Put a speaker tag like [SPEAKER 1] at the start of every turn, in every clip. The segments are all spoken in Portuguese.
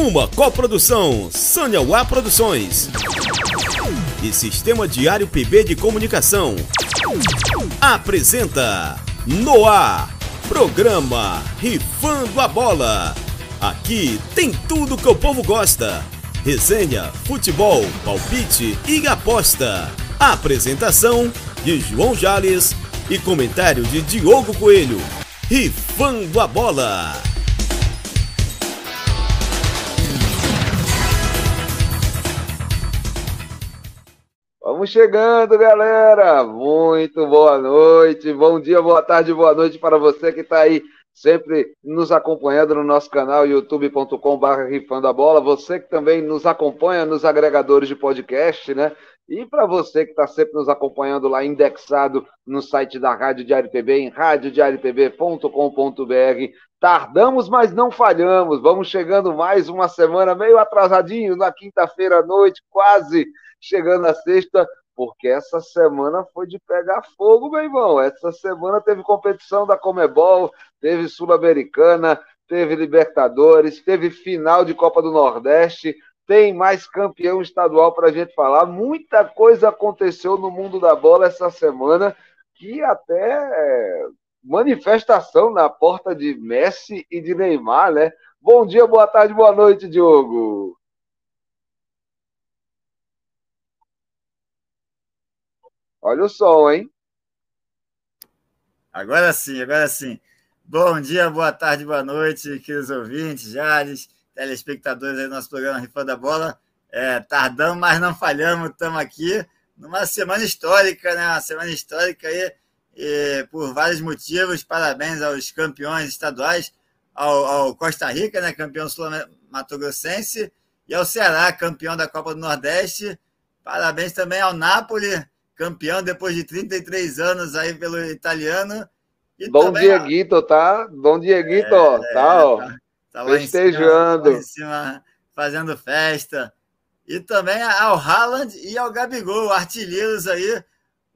[SPEAKER 1] Uma coprodução Sanhauá Produções e Sistema Diário PB de Comunicação. Apresenta Noar, programa Rifando a Bola. Aqui tem tudo que o povo gosta. Resenha, futebol, palpite e aposta. Apresentação de João Jales e comentário de Diogo Coelho. Rifando a Bola.
[SPEAKER 2] Vamos chegando, galera! Muito boa noite, bom dia, boa tarde, boa noite para você que está aí sempre nos acompanhando no nosso canal youtube.com.br Rifando a Bola, você que também nos acompanha nos agregadores de podcast, né? E para você que está sempre nos acompanhando lá, indexado no site da Rádio Diário PB, em radiodiariopb.com.br. Tardamos, mas não falhamos. Vamos chegando mais uma semana meio atrasadinho, na quinta-feira à noite, quase chegando a sexta, porque essa semana foi de pegar fogo, meu irmão. Essa semana teve competição da Comebol, teve Sul-Americana, teve Libertadores, teve final de Copa do Nordeste, tem mais campeão estadual para a gente falar. Muita coisa aconteceu no mundo da bola essa semana, que até é, manifestação na porta de Messi e de Neymar, né? Bom dia, boa tarde, boa noite, Diogo. Olha o som, hein?
[SPEAKER 3] Agora sim, agora sim. Bom dia, boa tarde, boa noite, queridos ouvintes, Jales, telespectadores aí do nosso programa Rifa da Bola. É, tardamos, mas não falhamos, estamos aqui numa semana histórica, né? Uma semana histórica aí, e, por vários motivos. Parabéns aos campeões estaduais, ao, ao Costa Rica, né? Campeão sul-mato-grossense, e ao Ceará, campeão da Copa do Nordeste. Parabéns também ao Napoli, campeão depois de 33 anos aí pelo italiano.
[SPEAKER 2] E Dom também, Dieguito, tá? Dom Dieguito, é, tá, ó. Tá, tá festejando.
[SPEAKER 3] Em cima, em cima, fazendo festa. E também ao Haaland e ao Gabigol, artilheiros aí.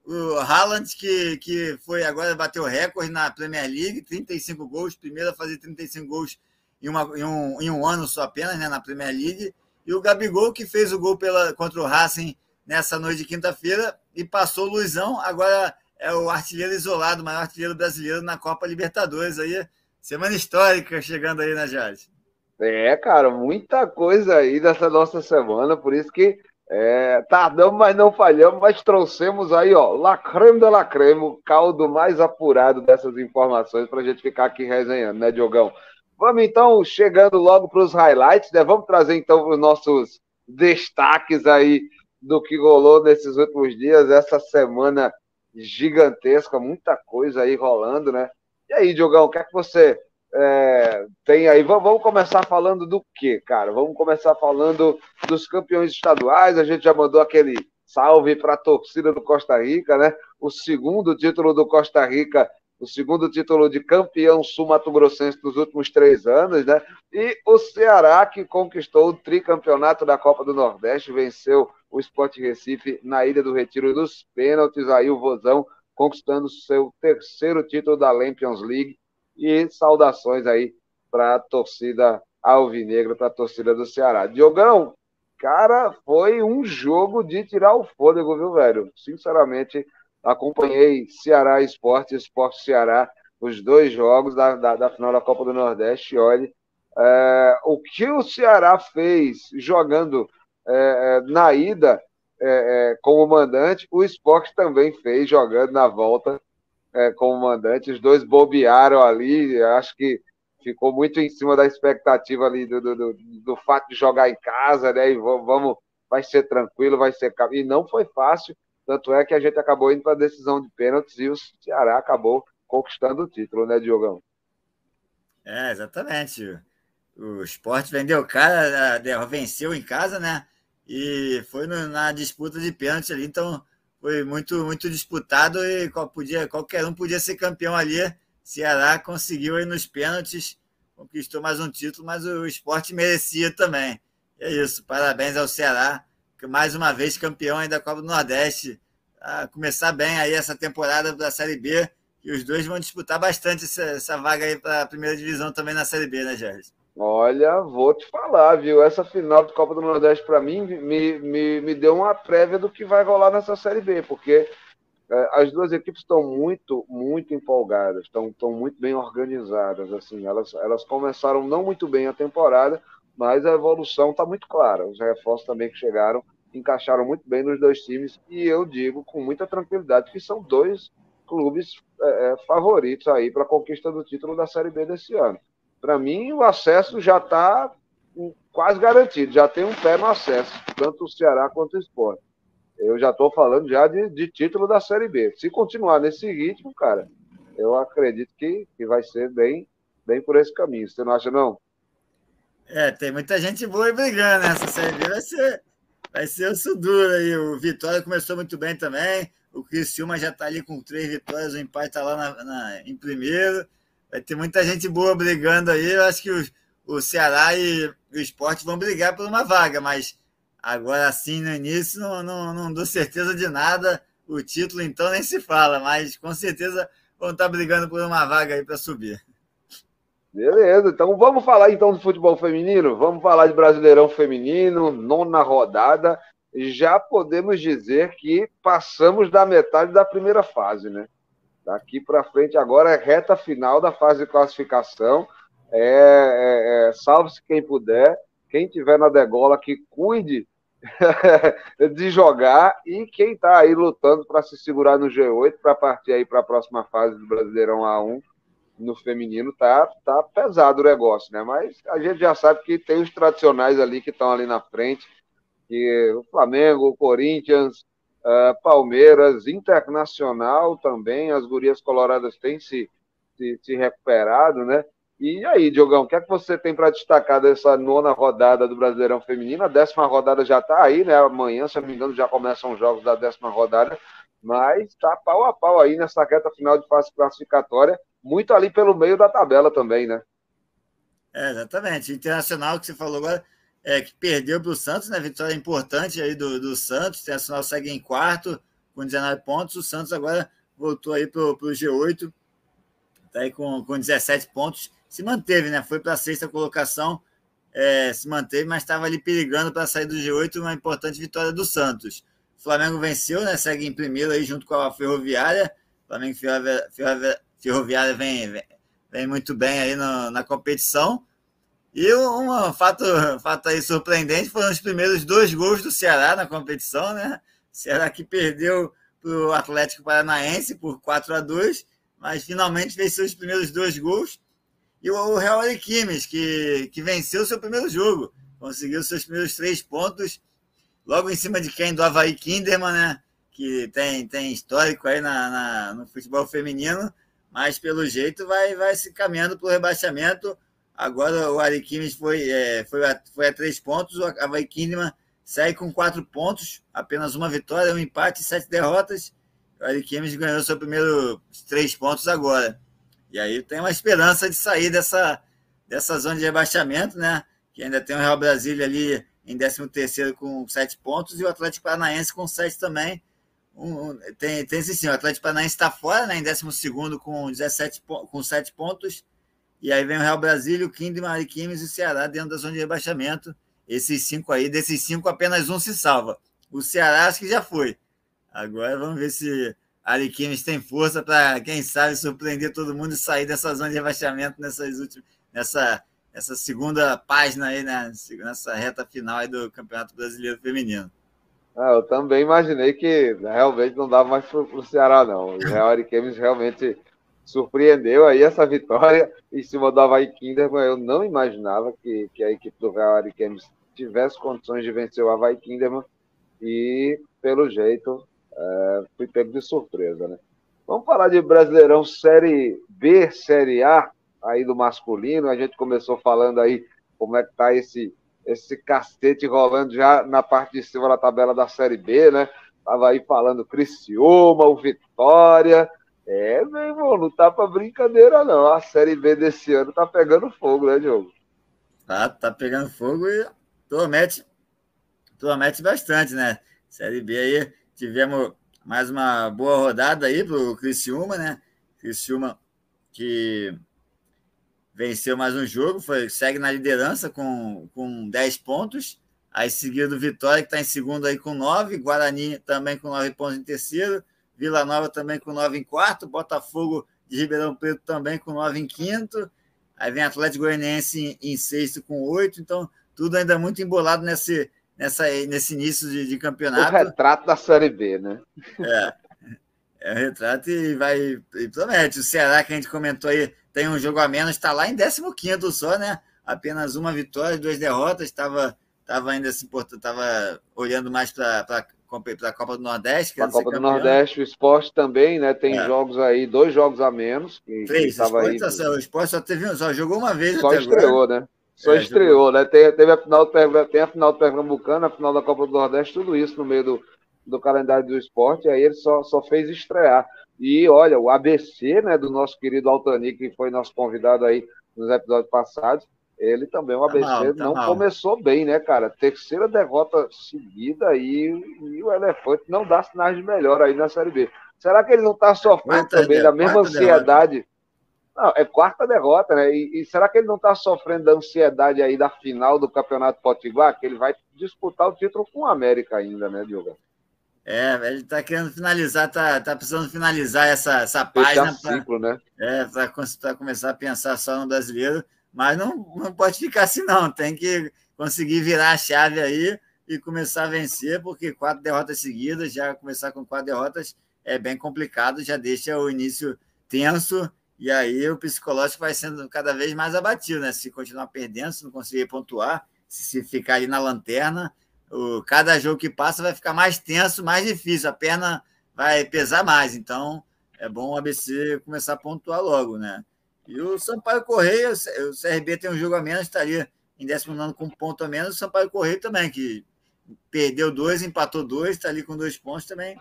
[SPEAKER 3] O Haaland, que, que foi agora bateu recorde na Premier League, 35 gols, primeiro a fazer 35 gols em, uma, em, um, em um ano só apenas, né, na Premier League. E o Gabigol, que fez o gol pela, contra o Racing nessa noite de quinta-feira e passou o Luizão, agora é o artilheiro isolado, o maior artilheiro brasileiro na Copa Libertadores aí. Semana histórica chegando aí né, Jade.
[SPEAKER 2] É, cara, muita coisa aí dessa nossa semana, por isso que é, tardamos, mas não falhamos, mas trouxemos aí, ó, lacreme da lacreme, o caldo mais apurado dessas informações para a gente ficar aqui resenhando, né, Diogão? Vamos então chegando logo para os highlights, né? Vamos trazer então os nossos destaques aí do que rolou nesses últimos dias, essa semana gigantesca, muita coisa aí rolando, né? E aí, Diogão, o que é que você é, tem aí? Vamos começar falando do quê, cara? Vamos começar falando dos campeões estaduais. A gente já mandou aquele salve para a torcida do Costa Rica, né? O segundo título do Costa Rica o segundo título de campeão sul-mato-grossense dos últimos três anos, né? E o Ceará, que conquistou o tricampeonato da Copa do Nordeste, venceu o Sport Recife na Ilha do Retiro dos pênaltis, aí o Vozão conquistando seu terceiro título da Champions League. E saudações aí para a torcida alvinegra, para a torcida do Ceará. Diogão, cara, foi um jogo de tirar o fôlego, viu, velho? Sinceramente, acompanhei Ceará Esporte, Esporte Ceará, os dois jogos da, da, da final da Copa do Nordeste. Olhe, é, o que o Ceará fez jogando é, é na ida é, é, como mandante, o esporte também fez jogando na volta é, como mandante. Os dois bobearam ali, acho que ficou muito em cima da expectativa ali do, do, do, do fato de jogar em casa, né? E vamos, vai ser tranquilo, vai ser. E não foi fácil. Tanto é que a gente acabou indo para a decisão de pênaltis e o Ceará acabou conquistando o título, né, Diogão?
[SPEAKER 3] É, exatamente. O esporte vendeu cara, venceu em casa, né? E foi na disputa de pênalti ali, então foi muito, muito disputado e podia, qualquer um podia ser campeão ali. Ceará conseguiu aí nos pênaltis, conquistou mais um título, mas o esporte merecia também. É isso, parabéns ao Ceará mais uma vez campeão aí da Copa do Nordeste. Começar bem aí essa temporada da Série B. E os dois vão disputar bastante essa, essa vaga aí para a primeira divisão também na Série B, né, Jerry?
[SPEAKER 2] Olha, vou te falar, viu? Essa final de Copa do Nordeste, para mim, me, me, me deu uma prévia do que vai rolar nessa Série B, porque é, as duas equipes estão muito, muito empolgadas, estão, estão muito bem organizadas. assim elas, elas começaram não muito bem a temporada, mas a evolução está muito clara. Os reforços também que chegaram encaixaram muito bem nos dois times, e eu digo com muita tranquilidade que são dois clubes é, é favoritos aí para a conquista do título da Série B desse ano. Para mim, o acesso já está quase garantido, já tem um pé no acesso, tanto o Ceará quanto o Sport. Eu já estou falando já de, de, título da Série B. Se continuar nesse ritmo, cara, eu acredito que, que vai ser bem, bem por esse caminho. Você não acha, não?
[SPEAKER 3] É, tem muita gente boa brigando nessa Série B. Vai ser, vai ser o Suduro aí. O Vitória começou muito bem também. O Criciúma já está ali com três vitórias, o empate está lá na, na, em primeiro. Vai ter muita gente boa brigando aí. Eu acho que o, o Ceará e o esporte vão brigar por uma vaga, mas agora assim no início não, não, não dou certeza de nada. O título, então, nem se fala, mas com certeza vão estar brigando por uma vaga aí para subir.
[SPEAKER 2] Beleza, então vamos falar então do futebol feminino? Vamos falar de Brasileirão Feminino, nona rodada. Já podemos dizer que passamos da metade da primeira fase, né? Daqui para frente agora é reta final da fase de classificação. É, é, é Salve-se quem puder. Quem tiver na degola que cuide de jogar e quem está aí lutando para se segurar no G8 para partir aí para a próxima fase do Brasileirão A1 no feminino tá, tá pesado o negócio, né? Mas a gente já sabe que tem os tradicionais ali que estão ali na frente, que o Flamengo, o Corinthians, uh, Palmeiras, Internacional também, as gurias coloradas têm se, se, se recuperado, né? E aí, Diogão, o que é que você tem para destacar dessa nona rodada do Brasileirão Feminino? A décima rodada já está aí, né? Amanhã, se não me engano, já começam os jogos da décima rodada, mas está pau a pau aí nessa reta final de fase classificatória muito ali pelo meio da tabela também, né?
[SPEAKER 3] É, exatamente. Internacional que você falou agora, é, que perdeu para o Santos, né? Vitória importante aí do, do Santos. Internacional segue em quarto com 19 pontos. O Santos agora voltou aí para o G8, tá aí com, com 17 pontos. Se manteve, né? Foi para a sexta colocação, é, se manteve, mas estava ali perigando para sair do G8. Uma importante vitória do Santos. Flamengo venceu, né? Segue em primeiro aí junto com a Ferroviária. Flamengo Ferroviária, Ferroviária vem, vem, vem muito bem aí no, na competição. E um fato, fato aí surpreendente foram os primeiros dois gols do Ceará na competição, né? Ceará que perdeu para o Atlético Paranaense por 4 a 2 mas finalmente fez seus primeiros dois gols. E o Real Ariquimes, que, que venceu seu primeiro jogo, conseguiu seus primeiros três pontos, logo em cima de quem? Do Havaí Kinderman, né? Que tem, tem histórico aí na, na no futebol feminino mas pelo jeito vai, vai se caminhando para o rebaixamento. Agora o Ariquimes foi, é, foi, a, foi a três pontos, o Havaí segue com quatro pontos, apenas uma vitória, um empate e sete derrotas. O Ariquimes ganhou seu primeiro três pontos agora. E aí tem uma esperança de sair dessa, dessa zona de rebaixamento, né? Que ainda tem o Real Brasília ali em 13 terceiro com sete pontos e o Atlético Paranaense com sete também um, tem, tem sim, o Atlético Paranaense está fora, né, em 12 com 17 com 7 pontos. E aí vem o Real Brasília, o Quinde, Mariquimes e o Ceará dentro da zona de rebaixamento. Esses cinco aí, desses cinco, apenas um se salva. O Ceará acho que já foi. Agora vamos ver se Ariquimes tem força para, quem sabe, surpreender todo mundo e sair dessa zona de rebaixamento nessas últimas, nessa, nessa segunda página aí, né, nessa reta final aí do Campeonato Brasileiro Feminino.
[SPEAKER 2] Ah, eu também imaginei que realmente não dava mais para o Ceará, não. O Real Ariquemes realmente surpreendeu aí essa vitória em cima do Havaí Kinderman. Eu não imaginava que, que a equipe do Real Ariquemes tivesse condições de vencer o Havaí Kinderman e, pelo jeito, é, fui pego de surpresa, né? Vamos falar de Brasileirão Série B, Série A, aí do masculino. A gente começou falando aí como é que tá esse esse cacete rolando já na parte de cima da tabela da Série B, né? Tava aí falando Criciúma, o Vitória. É, meu irmão, não tá pra brincadeira, não. A Série B desse ano tá pegando fogo, né, Diogo?
[SPEAKER 3] Tá, tá pegando fogo e promete, promete bastante, né? Série B aí, tivemos mais uma boa rodada aí pro Criciúma, né? Criciúma que venceu mais um jogo, foi, segue na liderança com, com 10 pontos. Aí seguido Vitória, que está em segundo aí com 9, Guarani também com 9 pontos em terceiro, Vila Nova também com 9 em quarto, Botafogo de Ribeirão Preto também com 9 em quinto. Aí vem Atlético Goianiense em, em sexto com 8, então tudo ainda muito embolado nesse, nessa, nesse início de, de campeonato.
[SPEAKER 2] O retrato da Série B, né?
[SPEAKER 3] É. É o retrato e vai. E promete. O Ceará, que a gente comentou aí, tem um jogo a menos, está lá em 15 só, né? Apenas uma vitória, duas derrotas. Estava tava ainda se importando, estava olhando mais para a Copa do Nordeste.
[SPEAKER 2] A Copa do Nordeste, o esporte também, né? Tem é. jogos aí, dois jogos a menos.
[SPEAKER 3] Que, Três, que o, esporte, aí... Tá o esporte só, teve, só jogou uma vez.
[SPEAKER 2] Só estreou, agora. né? Só é, estreou, jogou. né? Tem, teve a final, tem a final do Pernambucano, a final da Copa do Nordeste, tudo isso no meio do, do calendário do esporte, aí ele só, só fez estrear. E olha, o ABC, né, do nosso querido Altani, que foi nosso convidado aí nos episódios passados, ele também, o ABC, tá mal, tá não mal. começou bem, né, cara? Terceira derrota seguida e, e, o Elefante não dá sinais de melhor aí na Série B. Será que ele não está sofrendo também da mesma ansiedade? Derrota. Não, é quarta derrota, né? E, e será que ele não está sofrendo da ansiedade aí da final do Campeonato Potiguar? Que ele vai disputar o título com o América ainda, né, Diogo?
[SPEAKER 3] É, ele está querendo finalizar, tá, tá precisando finalizar essa, essa página.
[SPEAKER 2] ciclo, pra, né?
[SPEAKER 3] É, para começar a pensar só no brasileiro. Mas não, não pode ficar assim, não. Tem que conseguir virar a chave aí e começar a vencer, porque quatro derrotas seguidas, já começar com quatro derrotas é bem complicado, já deixa o início tenso, e aí o psicológico vai sendo cada vez mais abatido, né? Se continuar perdendo, se não conseguir pontuar, se ficar ali na lanterna, o, cada jogo que passa vai ficar mais tenso, mais difícil, a perna vai pesar mais. Então, é bom o ABC começar a pontuar logo, né? E o Sampaio Correia, o CRB tem um jogo a menos, estaria em 19 com um ponto a menos. O Sampaio Correia também, que perdeu dois, empatou dois, está ali com dois pontos também.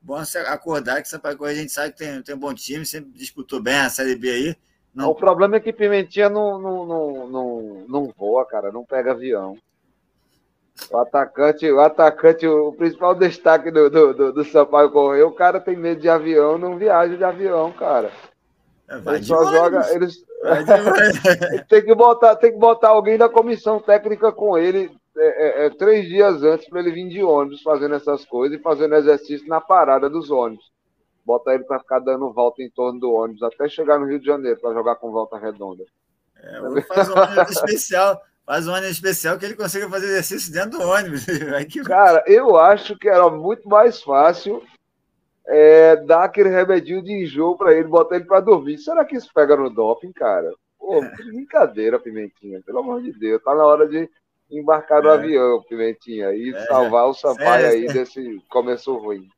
[SPEAKER 3] Bom acordar que o Sampaio Correia a gente sabe que tem, tem um bom time, sempre disputou bem a Série B aí.
[SPEAKER 2] Não... O problema é que Pimentinha não, não, não, não, não voa, cara, não pega avião. O atacante, o atacante, o principal destaque do, do, do, do Sampaio Correia, o cara tem medo de avião, não viaja de avião, cara. É, vai ele só joga. Eles... tem, que botar, tem que botar alguém da comissão técnica com ele é, é, é três dias antes para ele vir de ônibus fazendo essas coisas e fazendo exercício na parada dos ônibus. Bota ele para ficar dando volta em torno do ônibus até chegar no Rio de Janeiro para jogar com volta redonda.
[SPEAKER 3] É, faz um ônibus especial faz um ônibus especial que ele consiga fazer exercício dentro do ônibus.
[SPEAKER 2] Cara, eu acho que era muito mais fácil é, dar aquele remedinho de enjoo para ele, botar ele para dormir. Será que isso pega no doping, cara? Pô, é. brincadeira, Pimentinha. Pelo amor de Deus, tá na hora de embarcar no é. avião, Pimentinha, e é. salvar o Sampaio aí desse começo ruim.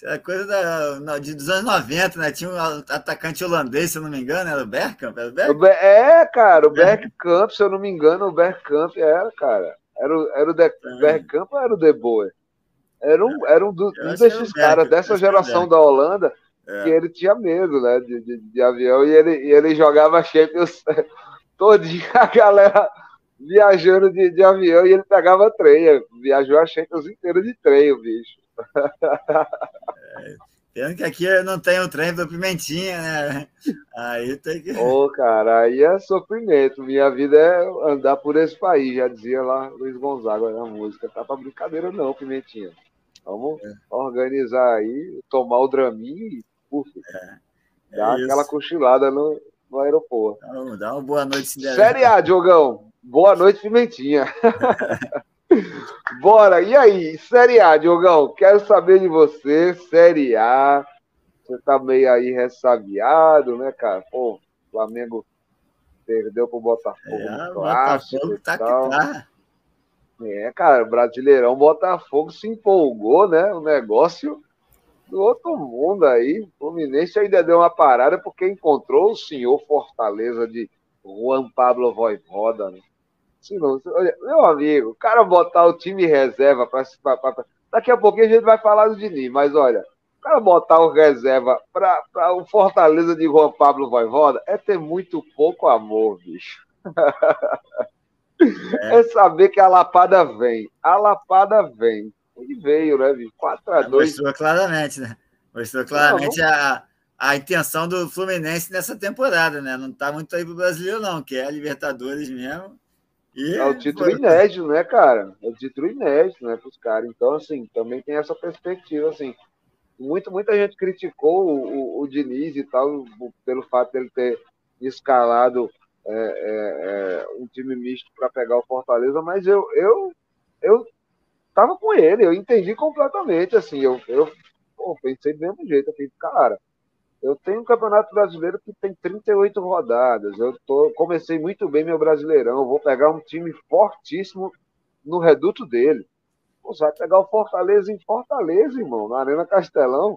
[SPEAKER 3] Isso é coisa da, de, dos anos 90, né? Tinha um atacante holandês, se eu não me engano, era o Bergkamp? Era o
[SPEAKER 2] Bergkamp? É, cara, o Bergkamp, se eu não me engano, o Bergkamp era, cara. Era o, era o de, é. Bergkamp ou era o De Boer? Era um, era um, do, um desses caras dessa geração da Holanda é. que ele tinha medo, né, de, de, de, avião e ele, e ele jogava Champions todinha a galera viajando de, de avião e ele pegava trem, viajou a Champions inteira de trem, o bicho.
[SPEAKER 3] É, pena que aqui não tem o trem da Pimentinha, né? Aí tem que.
[SPEAKER 2] Ô, oh, cara, aí é sofrimento. Minha vida é andar por esse país, já dizia lá Luiz Gonzaga na música. Tá pra brincadeira, não, Pimentinha. Vamos é. organizar aí, tomar o Dramin e uf, é. é dar aquela cochilada no, no aeroporto.
[SPEAKER 3] Dá, dá uma boa noite,
[SPEAKER 2] Cinderela. Série A, Diogão. Boa noite, Pimentinha. Bora, e aí? Série A, Diogão, quero saber de você, Série A. Você tá meio aí ressabiado, né, cara? Pô, Flamengo perdeu pro Botafogo
[SPEAKER 3] é, no Botafogo tá que tá.
[SPEAKER 2] É, cara, o Brasileirão Botafogo se empolgou, né? O negócio do outro mundo aí. O Fluminense ainda deu uma parada porque encontrou o senhor Fortaleza de Juan Pablo Voivoda. Né? Olha, meu amigo, o cara botar o time reserva para. Daqui a pouquinho a gente vai falar do Dini, mas olha, o cara botar o reserva para o Fortaleza de Juan Pablo Voivoda é ter muito pouco amor, bicho. É. é, saber que a lapada vem. A lapada vem. E veio, né, bicho? 4x2.
[SPEAKER 3] Mostrou claramente, né? Mostrou claramente não, não... A, a intenção do Fluminense nessa temporada, né? Não está muito aí pro brasileiro, não, que é a Libertadores mesmo.
[SPEAKER 2] E é o título foi... inédito, né, cara? É o título inédito, né, para os caras. Então, assim, também tem essa perspectiva, assim. Muito, muita gente criticou o, o, o Diniz e tal, pelo fato dele ter escalado é, é, é, um time misto para pegar o Fortaleza, mas eu, eu, eu tava com ele, eu entendi completamente, assim, eu, eu pô, pensei do mesmo jeito, eu falei, cara, eu tenho um campeonato brasileiro que tem 38 rodadas. Eu tô, comecei muito bem meu brasileirão. Vou pegar um time fortíssimo no reduto dele. Você vai pegar o Fortaleza em Fortaleza, irmão, na Arena Castelão.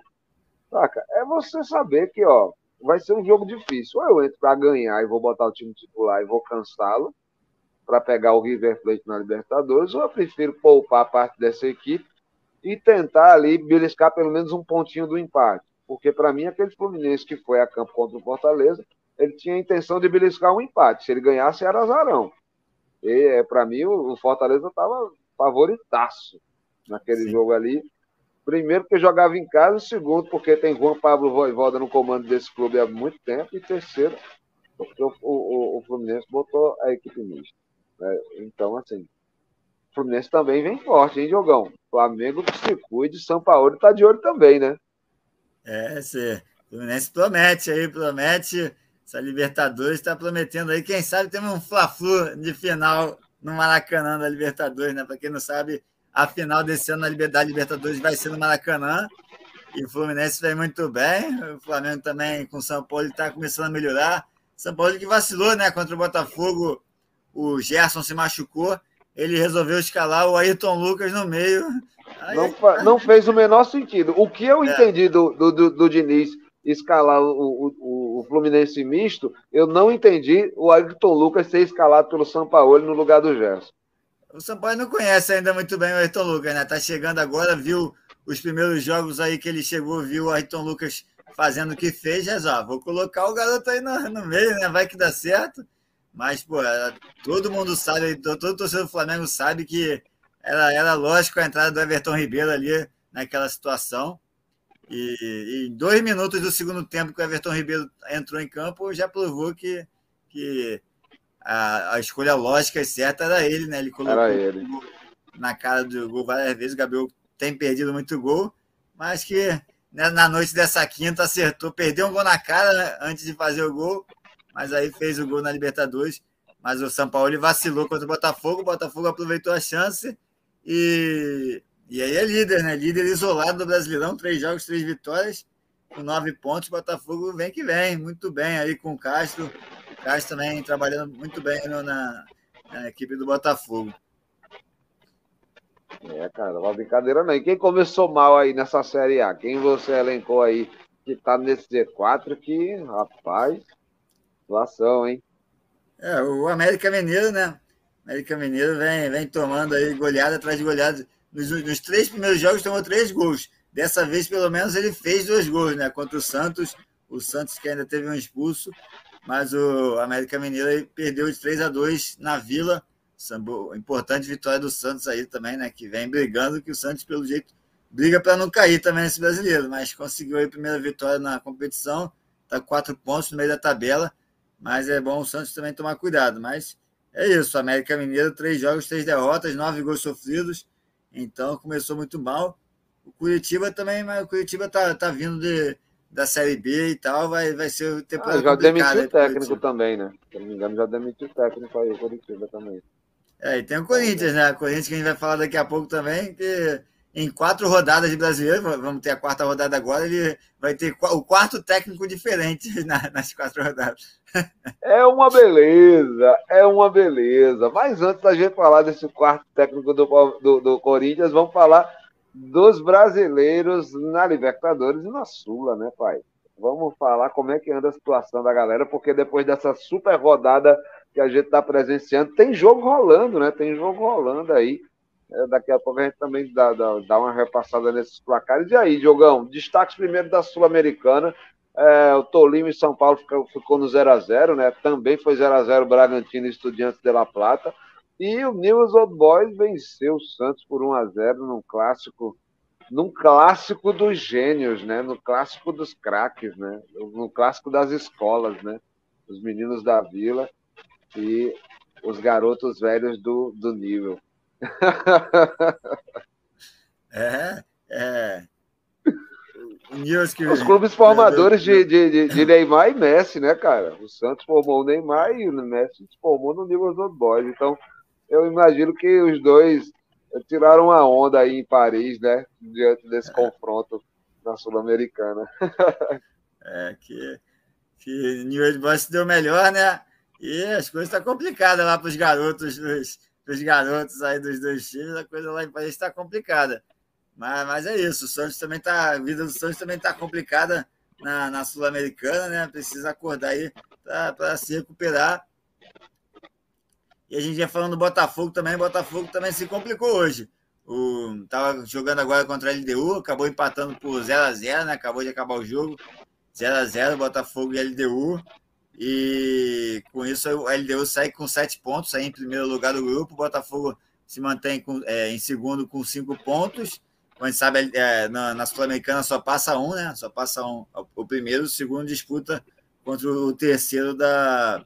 [SPEAKER 2] Saca? É você saber que, ó, vai ser um jogo difícil. Ou eu entro para ganhar e vou botar o time titular e vou cansá-lo para pegar o River Plate na Libertadores, ou eu prefiro poupar parte dessa equipe e tentar ali beliscar pelo menos um pontinho do empate. Porque, para mim, aquele Fluminense que foi a campo contra o Fortaleza, ele tinha a intenção de beliscar um empate. Se ele ganhasse, era azarão. E, é, para mim, o Fortaleza estava favoritaço naquele Sim. jogo ali. Primeiro, porque jogava em casa. Segundo, porque tem Juan Pablo Voivoda no comando desse clube há muito tempo. E terceiro, porque o, o, o Fluminense botou a equipe mista. Né? Então, assim, o Fluminense também vem forte, hein, Jogão? Flamengo que se cuide, São Paulo está de olho também, né?
[SPEAKER 3] É, o Fluminense promete aí, promete. Essa Libertadores está prometendo aí. Quem sabe temos um Fla-Flu de final no Maracanã da Libertadores, né? Para quem não sabe, a final desse ano da Libertadores vai ser no Maracanã. E o Fluminense vem muito bem. O Flamengo também, com o São Paulo, está começando a melhorar. São Paulo que vacilou, né? Contra o Botafogo, o Gerson se machucou. Ele resolveu escalar o Ayrton Lucas no meio.
[SPEAKER 2] Não, não, fez o menor sentido. O que eu é. entendi do, do, do, do Diniz escalar o, o, o, Fluminense misto, eu não entendi o Ayrton Lucas ser escalado pelo Sampaoli no lugar do Gerson.
[SPEAKER 3] O Sampaoli não conhece ainda muito bem o Ayrton Lucas, né? Tá chegando agora, viu os primeiros jogos aí que ele chegou, viu o Ayrton Lucas fazendo o que fez, já já, vou colocar o garoto aí no, no meio, né? Vai que dá certo. Mas, pô, todo mundo sabe, todo torcedor do Flamengo sabe que era, era lógico a entrada do Everton Ribeiro ali naquela situação. E, em dois minutos do segundo tempo que o Everton Ribeiro entrou em campo, já provou que, que a, a escolha lógica e certa era ele, né? Ele colocou ele. na cara do gol várias vezes. O Gabriel tem perdido muito gol, mas que né, na noite dessa quinta acertou, perdeu um gol na cara antes de fazer o gol mas aí fez o gol na Libertadores. Mas o São Paulo vacilou contra o Botafogo, o Botafogo aproveitou a chance e, e aí é líder, né? Líder isolado do Brasileirão, três jogos, três vitórias, com nove pontos. Botafogo vem que vem, muito bem aí com o Castro. O Castro também trabalhando muito bem no, na, na equipe do Botafogo.
[SPEAKER 2] É, cara, uma brincadeira não. E quem começou mal aí nessa Série A? Quem você elencou aí que tá nesse Z4 que, rapaz, Situação, hein?
[SPEAKER 3] É, o América Mineiro, né? América Mineiro vem, vem tomando aí goleada atrás de goleada. Nos, nos três primeiros jogos tomou três gols. Dessa vez, pelo menos, ele fez dois gols, né? Contra o Santos. O Santos que ainda teve um expulso. Mas o América Mineiro perdeu de 3 a 2 na Vila. Importante vitória do Santos aí também, né? Que vem brigando, que o Santos, pelo jeito, briga para não cair também nesse brasileiro. Mas conseguiu a primeira vitória na competição. Está quatro pontos no meio da tabela mas é bom o Santos também tomar cuidado. Mas é isso, América Mineiro, três jogos, três derrotas, nove gols sofridos, então começou muito mal. O Curitiba também, mas o Curitiba tá, tá vindo de, da Série B e tal, vai, vai ser o
[SPEAKER 2] temporada ah, já demitiu o técnico também, né? Se não me engano, já demitiu o técnico aí, o Curitiba também.
[SPEAKER 3] É, e tem o Corinthians, né? O Corinthians que a gente vai falar daqui a pouco também, que em quatro rodadas de brasileiro, vamos ter a quarta rodada agora, ele vai ter o quarto técnico diferente nas quatro rodadas.
[SPEAKER 2] É uma beleza, é uma beleza. Mas antes da gente falar desse quarto técnico do, do, do Corinthians, vamos falar dos brasileiros na Libertadores e na Sula, né, pai? Vamos falar como é que anda a situação da galera, porque depois dessa super rodada que a gente está presenciando, tem jogo rolando, né? Tem jogo rolando aí. É, daqui a pouco a gente também dá, dá, dá, uma repassada nesses placares. E aí, Diogão, destaques primeiro da Sul-Americana. É, o Tolima e São Paulo ficou, ficou no 0x0, né? Também foi 0x0 Bragantino e Estudiantes de La Plata. E o News Old Boys venceu o Santos por 1x0 num clássico num clássico dos gênios, né? No clássico dos craques, né? No clássico das escolas, né? Os meninos da vila e os garotos velhos do, do nível.
[SPEAKER 3] é, é.
[SPEAKER 2] Os clubes formadores de, de, de, Neymar e Messi, né, cara? O Santos formou o Neymar e o Messi se formou no nível dos boys. Então, eu imagino que os dois tiraram a onda aí em Paris, né? Diante desse é. confronto na Sul-Americana.
[SPEAKER 3] é, que, que New Age Boys se deu melhor, né? E as coisas estão tá complicadas lá para os garotos, os garotos aí dos dois times, a coisa lá em Paris está complicada. Mas, mas é isso, o Santos também tá. A vida do Santos também está complicada na, na Sul-Americana, né? Precisa acordar aí para se recuperar. E a gente ia falando do Botafogo também, o Botafogo também se complicou hoje. O, tava jogando agora contra a LDU, acabou empatando por 0x0, né? Acabou de acabar o jogo. 0x0, Botafogo e LDU. E com isso o LDU sai com 7 pontos, sai em primeiro lugar do grupo. O Botafogo se mantém com, é, em segundo com 5 pontos. Como a gente sabe, é, na, na Sul-Americana só passa um, né? Só passa um. O primeiro, o segundo disputa contra o terceiro da,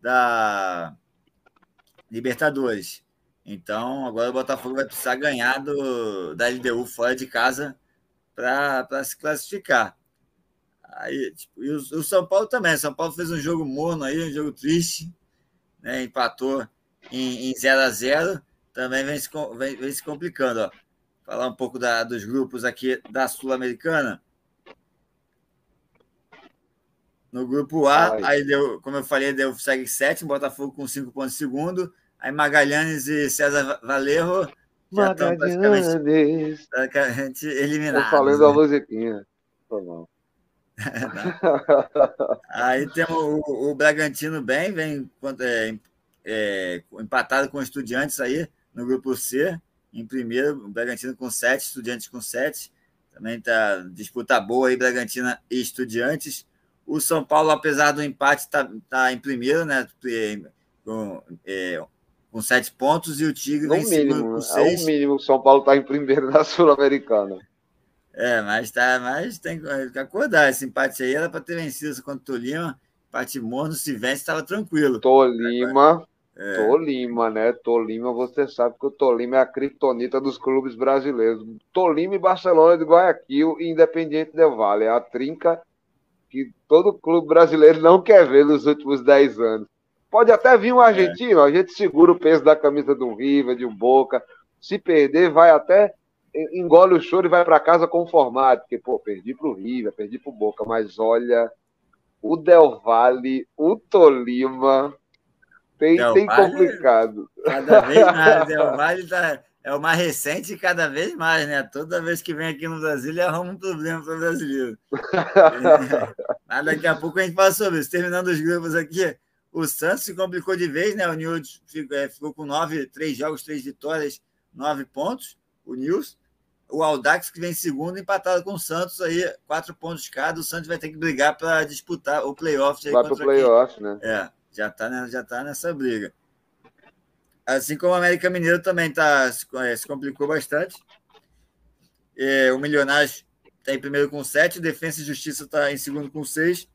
[SPEAKER 3] da Libertadores. Então, agora o Botafogo vai precisar ganhar do, da LDU fora de casa para se classificar. Aí, tipo, e o, o, São Paulo também. O São Paulo fez um jogo morno aí, um jogo triste, né? empatou em, em 0 a 0 Também vem se, vem, vem se complicando. Ó. Falar um pouco da, dos grupos aqui da Sul-Americana. No grupo A, Ai. aí deu, como eu falei, deu segue sétimo, Botafogo com cinco pontos em segundo. Aí Magalhães e César Valerro já estão praticamente, praticamente eliminados.
[SPEAKER 2] Estou falando né? a musiquinha. Tô
[SPEAKER 3] aí temos o, o, Bragantino bem, vem é, é, empatado com estudiantes aí no grupo C. Em primeiro, o Bragantino com sete, estudiantes com sete. Também está disputa boa aí, Bragantino e estudiantes. O São Paulo, apesar do empate, está tá em primeiro, né? Com, é, com sete pontos, e o Tigre
[SPEAKER 2] no em mínimo, com seis. É o mínimo, o São Paulo está em primeiro na Sul-Americana.
[SPEAKER 3] É, mas, tá, mas tem que acordar. Esse empate aí era para ter vencido contra o Tolima. Empate morno, se vence, estava tranquilo.
[SPEAKER 2] Tolima, é. Tolima, né? Tolima, você sabe que o Tolima é a criptonita dos clubes brasileiros. Tolima e Barcelona de Guayaquil e Independiente Del Valle. É a trinca que todo clube brasileiro não quer ver nos últimos 10 anos. Pode até vir um argentino, é. a gente segura o peso da camisa do River, de um Boca. Se perder, vai até engole o choro e vai para casa conformado, porque, pô, perdi para o River, perdi para o Boca, mas olha, o Del Valle, o Tolima, tem, Del tem Valle, complicado.
[SPEAKER 3] Cada vez mais, Del Valle tá, é o mais recente e cada vez mais, né? Toda vez que vem aqui no Brasil, ele arruma um problema para o brasileiro. Mas daqui a pouco a gente fala sobre isso. Terminando os grupos aqui, o Santos se complicou de vez, né? O Nils ficou, é, ficou com nove, três jogos, três vitórias, nove pontos. O Nils. O Aldax, que vem segundo, empatado com o Santos, aí, quatro pontos cada. O Santos vai ter que brigar para disputar o playoff.
[SPEAKER 2] Vai para o playoff, né?
[SPEAKER 3] É, já está já tá nessa briga. Assim como o América Mineiro também tá, se, é, se complicou bastante. É, o Milionários está em primeiro com sete, Defesa e Justiça está em segundo com seis.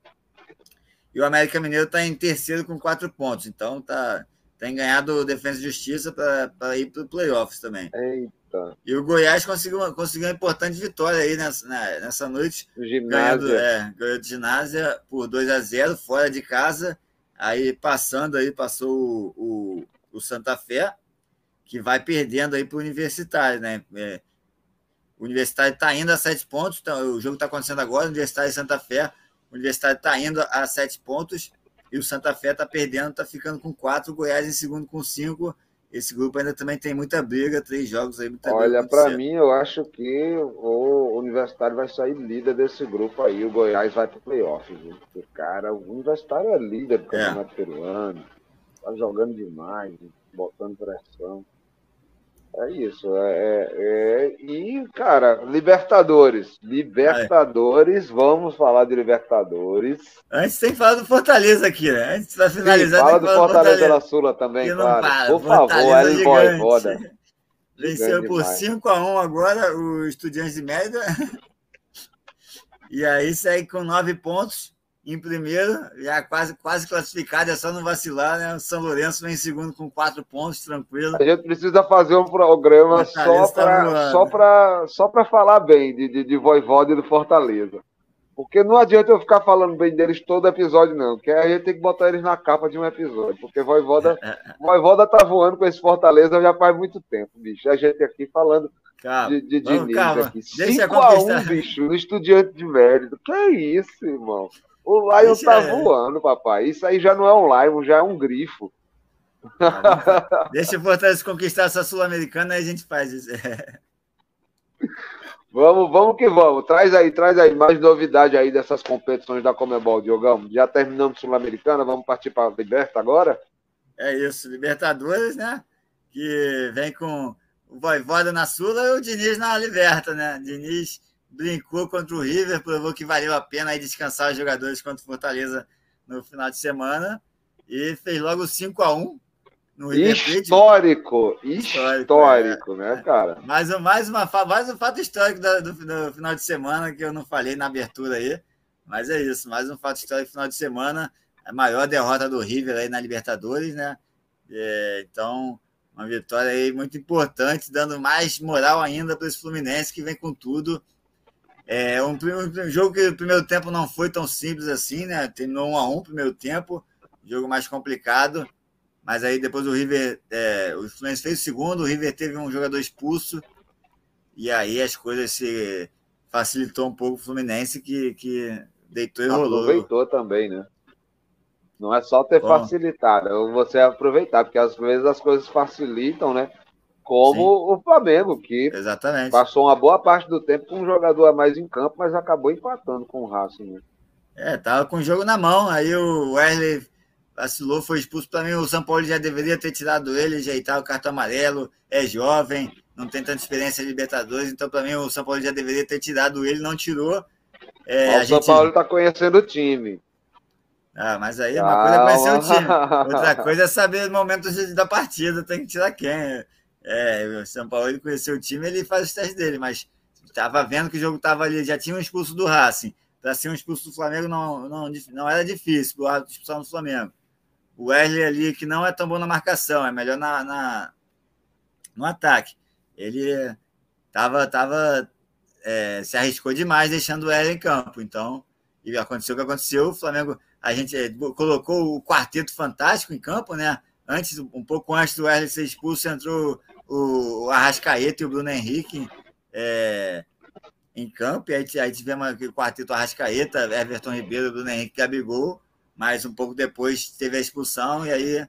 [SPEAKER 3] E o América Mineiro está em terceiro com quatro pontos. Então tá, tem ganhado Defesa e Justiça para ir para o playoffs também.
[SPEAKER 2] Eita.
[SPEAKER 3] E o Goiás conseguiu, conseguiu uma importante vitória aí nessa, nessa noite.
[SPEAKER 2] Ganhando,
[SPEAKER 3] é, ganhou de ginásio por 2 a 0 fora de casa. Aí passando aí, passou o, o o Santa Fé, que vai perdendo aí para o Universitário, né? É, o Universitário está indo a sete pontos, então, o jogo está acontecendo agora, o Universitário e Santa Fé. O Universitário está indo a sete pontos e o Santa Fé está perdendo, está ficando com quatro, o Goiás em segundo com cinco. Esse grupo ainda também tem muita briga, três jogos aí, muita
[SPEAKER 2] Olha, para mim, eu acho que o Universitário vai sair líder desse grupo aí, o Goiás vai para o playoff, viu? Porque, cara, o Universitário é líder do é. Campeonato é. Peruano tá jogando demais, botando pressão. É isso. É, é, é, e, cara, Libertadores. Libertadores, vamos falar de Libertadores.
[SPEAKER 3] Antes tem que falar do Fortaleza aqui, né? Antes vai finalizar.
[SPEAKER 2] Sim, fala do Fortaleza, Fortaleza da Sula também, claro. Para. Por Fortaleza favor, Ellen Voivoda.
[SPEAKER 3] Venceu por 5 a 1 agora o Estudiantes de Mérida. E aí segue com nove pontos em primeiro, já quase, quase classificado, é só não vacilar, né? O São Lourenço vem em segundo com quatro pontos, tranquilo.
[SPEAKER 2] A gente precisa fazer um programa só para tá só pra, só pra falar bem de, de, de Voivoda e do Fortaleza. Porque não adianta eu ficar falando bem deles todo episódio, não. Que a gente tem que botar eles na capa de um episódio. Porque Voivoda, Voivoda tá voando com esse Fortaleza já faz muito tempo, bicho. A gente aqui falando calma. de, de Diniz aqui. 5 a 1 bicho, no Estudiante de Mérito. Que é isso, irmão? O Lion Deixa tá é... voando, papai. Isso aí já não é um Lion, já é um grifo.
[SPEAKER 3] Deixa o Fortaleza conquistar essa Sul-Americana e a gente faz isso.
[SPEAKER 2] Vamos, vamos que vamos. Traz aí, traz aí mais novidade aí dessas competições da Comebol, Diogão. Já terminamos Sul-Americana, vamos partir para a Liberta agora?
[SPEAKER 3] É isso, Libertadores, né? Que vem com o Voivoda na Sula e o Diniz na Liberta, né? Diniz brincou contra o River, provou que valeu a pena aí descansar os jogadores contra o Fortaleza no final de semana e fez logo 5 a 1
[SPEAKER 2] no River Histórico, histórico, histórico é. né, cara?
[SPEAKER 3] Mais, mais, uma, mais um fato histórico do, do, do, final de semana que eu não falei na abertura aí, mas é isso, mais um fato histórico do final de semana, a maior derrota do River aí na Libertadores, né? É, então, uma vitória aí muito importante, dando mais moral ainda para esse Fluminense que vem com tudo é um, um, jogo que o primeiro tempo não foi tão simples assim, né? Terminou um a um primeiro tempo, jogo mais complicado. Mas aí depois o River, é, o Fluminense fez o segundo, o River teve um jogador expulso e aí as coisas se facilitou um pouco o Fluminense que, que deitou e rolou.
[SPEAKER 2] Aproveitou também, né? Não é só ter Bom. facilitado, é você aproveitar, porque às vezes as coisas facilitam, né? Como Sim. o Flamengo, que
[SPEAKER 3] Exatamente.
[SPEAKER 2] passou uma boa parte do tempo com um jogador a mais em campo, mas acabou empatando com o Racing. Né?
[SPEAKER 3] É, tava com o jogo na mão, aí o Wesley vacilou, foi expulso para mim, o São Paulo já deveria ter tirado ele, ajeitar o cartão amarelo, é jovem, não tem tanta experiência em Libertadores, então para mim o São Paulo já deveria ter tirado ele, não tirou.
[SPEAKER 2] É, o São gente... Paulo está conhecendo o time.
[SPEAKER 3] Ah, mas aí uma coisa é conhecer o time, outra coisa é saber o momento da partida, tem que tirar quem. É, o São Paulo ele conheceu o time, ele faz os testes dele, mas estava vendo que o jogo estava ali, já tinha um expulso do Racing. Para ser um expulso do Flamengo não, não, não era difícil, o árbitro expulsar no Flamengo. O Wesley ali, que não é tão bom na marcação, é melhor na, na no ataque. Ele tava, tava, é, se arriscou demais deixando o Wesley em campo. Então, e aconteceu o que aconteceu. O Flamengo, a gente é, colocou o quarteto fantástico em campo, né? Antes, um pouco antes do Wesley ser expulso, entrou o Arrascaeta e o Bruno Henrique é, em campo. E aí, aí tivemos aquele quarteto Arrascaeta, Everton Ribeiro, Bruno Henrique Gabigol. Mas um pouco depois teve a expulsão e aí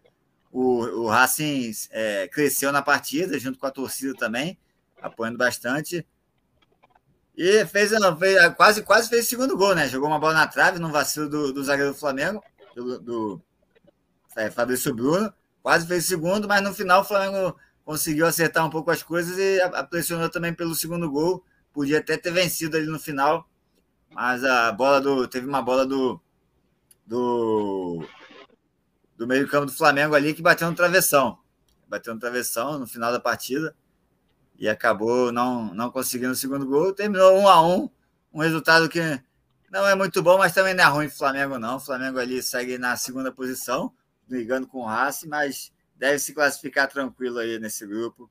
[SPEAKER 3] o, o Racing é, cresceu na partida, junto com a torcida também, apoiando bastante. E fez, fez, quase, quase fez o segundo gol, né? Jogou uma bola na trave, no vacilo do, do zagueiro do Flamengo, do, do é, Fabrício Bruno. Quase fez o segundo, mas no final o Flamengo conseguiu acertar um pouco as coisas e pressionou também pelo segundo gol. Podia até ter vencido ali no final, mas a bola do. Teve uma bola do. Do, do meio-campo do Flamengo ali que bateu no travessão. Bateu no travessão no final da partida e acabou não, não conseguindo o segundo gol. Terminou um a um, um resultado que não é muito bom, mas também não é ruim para o Flamengo, não. O Flamengo ali segue na segunda posição, brigando com o Racing, mas deve se classificar tranquilo aí nesse grupo.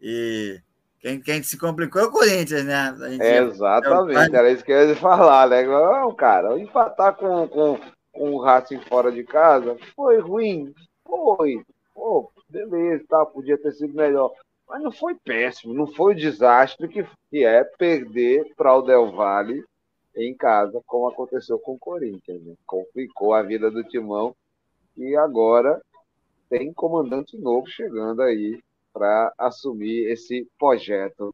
[SPEAKER 3] E quem, quem se complicou é o Corinthians, né?
[SPEAKER 2] É, exatamente, era isso que eu ia falar, né? Não, cara, empatar com, com, com o Racing fora de casa foi ruim, foi. Pô, beleza, tá, podia ter sido melhor. Mas não foi péssimo, não foi o desastre que, que é perder para o Del Valle em casa, como aconteceu com o Corinthians. Né? Complicou a vida do Timão e agora tem comandante novo chegando aí para assumir esse projeto,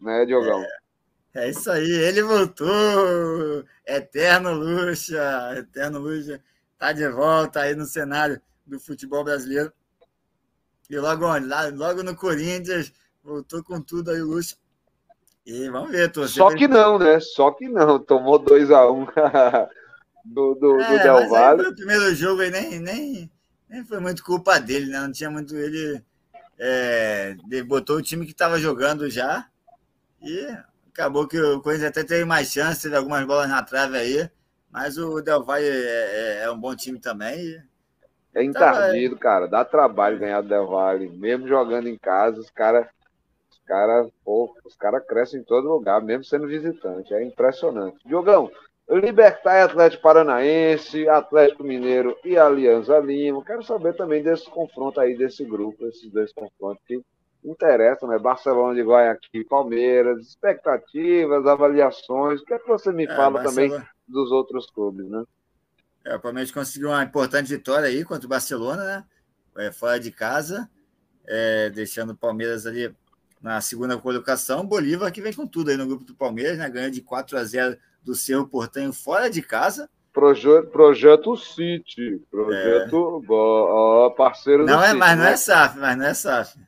[SPEAKER 2] né, Diogão?
[SPEAKER 3] É, é, isso aí, ele voltou! Eterno Lucha, Eterno Lucha, tá de volta aí no cenário do futebol brasileiro. E logo? Lá, logo no Corinthians, voltou com tudo aí, Lucha. E vamos ver,
[SPEAKER 2] torcedor. Só que não, né? Só que não, tomou 2x1 um do, do, é, do Del Valle.
[SPEAKER 3] o primeiro jogo aí nem, nem, nem foi muito culpa dele, né? Não tinha muito. Ele é, botou o time que estava jogando já e acabou que o Corinthians até teve mais chance, teve algumas bolas na trave aí, mas o Del Valle é, é, é um bom time também.
[SPEAKER 2] É encardido, cara. Dá trabalho ganhar do Del Valle. Mesmo jogando em casa, os caras os cara, os cara crescem em todo lugar, mesmo sendo visitante. É impressionante. Diogão, Libertar e Atlético Paranaense, Atlético Mineiro e Alianza Lima. Quero saber também desse confronto aí, desse grupo, esses dois confrontos que interessam, né? Barcelona de Guayaquil Palmeiras, expectativas, avaliações. O que é que você me é, fala Barcelona... também dos outros clubes, né?
[SPEAKER 3] É, o Palmeiras conseguiu uma importante vitória aí contra o Barcelona, né? É, fora de casa, é, deixando o Palmeiras ali na segunda colocação. Bolívar que vem com tudo aí no grupo do Palmeiras, né? Ganha de 4 a 0 do seu Portanho fora de casa.
[SPEAKER 2] Projeto, projeto City, projeto é. parceiro
[SPEAKER 3] não é, City. Mas não é SAF, mas não é SAF.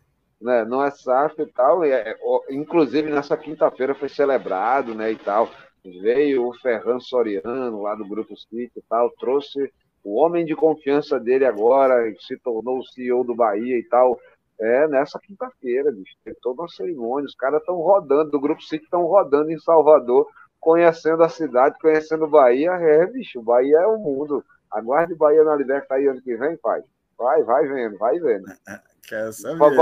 [SPEAKER 2] Né, não é SAF e tal. E é, inclusive, nessa quinta-feira foi celebrado né, e tal. Veio o Ferran Soriano, lá do Grupo City e tal, trouxe o homem de confiança dele agora, se tornou o CEO do Bahia e tal. É, nessa quinta-feira, bicho. Tem toda uma cerimônia. Os caras estão rodando, do Grupo City estão rodando em Salvador conhecendo a cidade, conhecendo o Bahia, é, bicho, Bahia é o mundo. Aguarde Bahia na Liberta aí ano que vem, pai. Vai, vai vendo, vai vendo.
[SPEAKER 3] Quero saber. Quero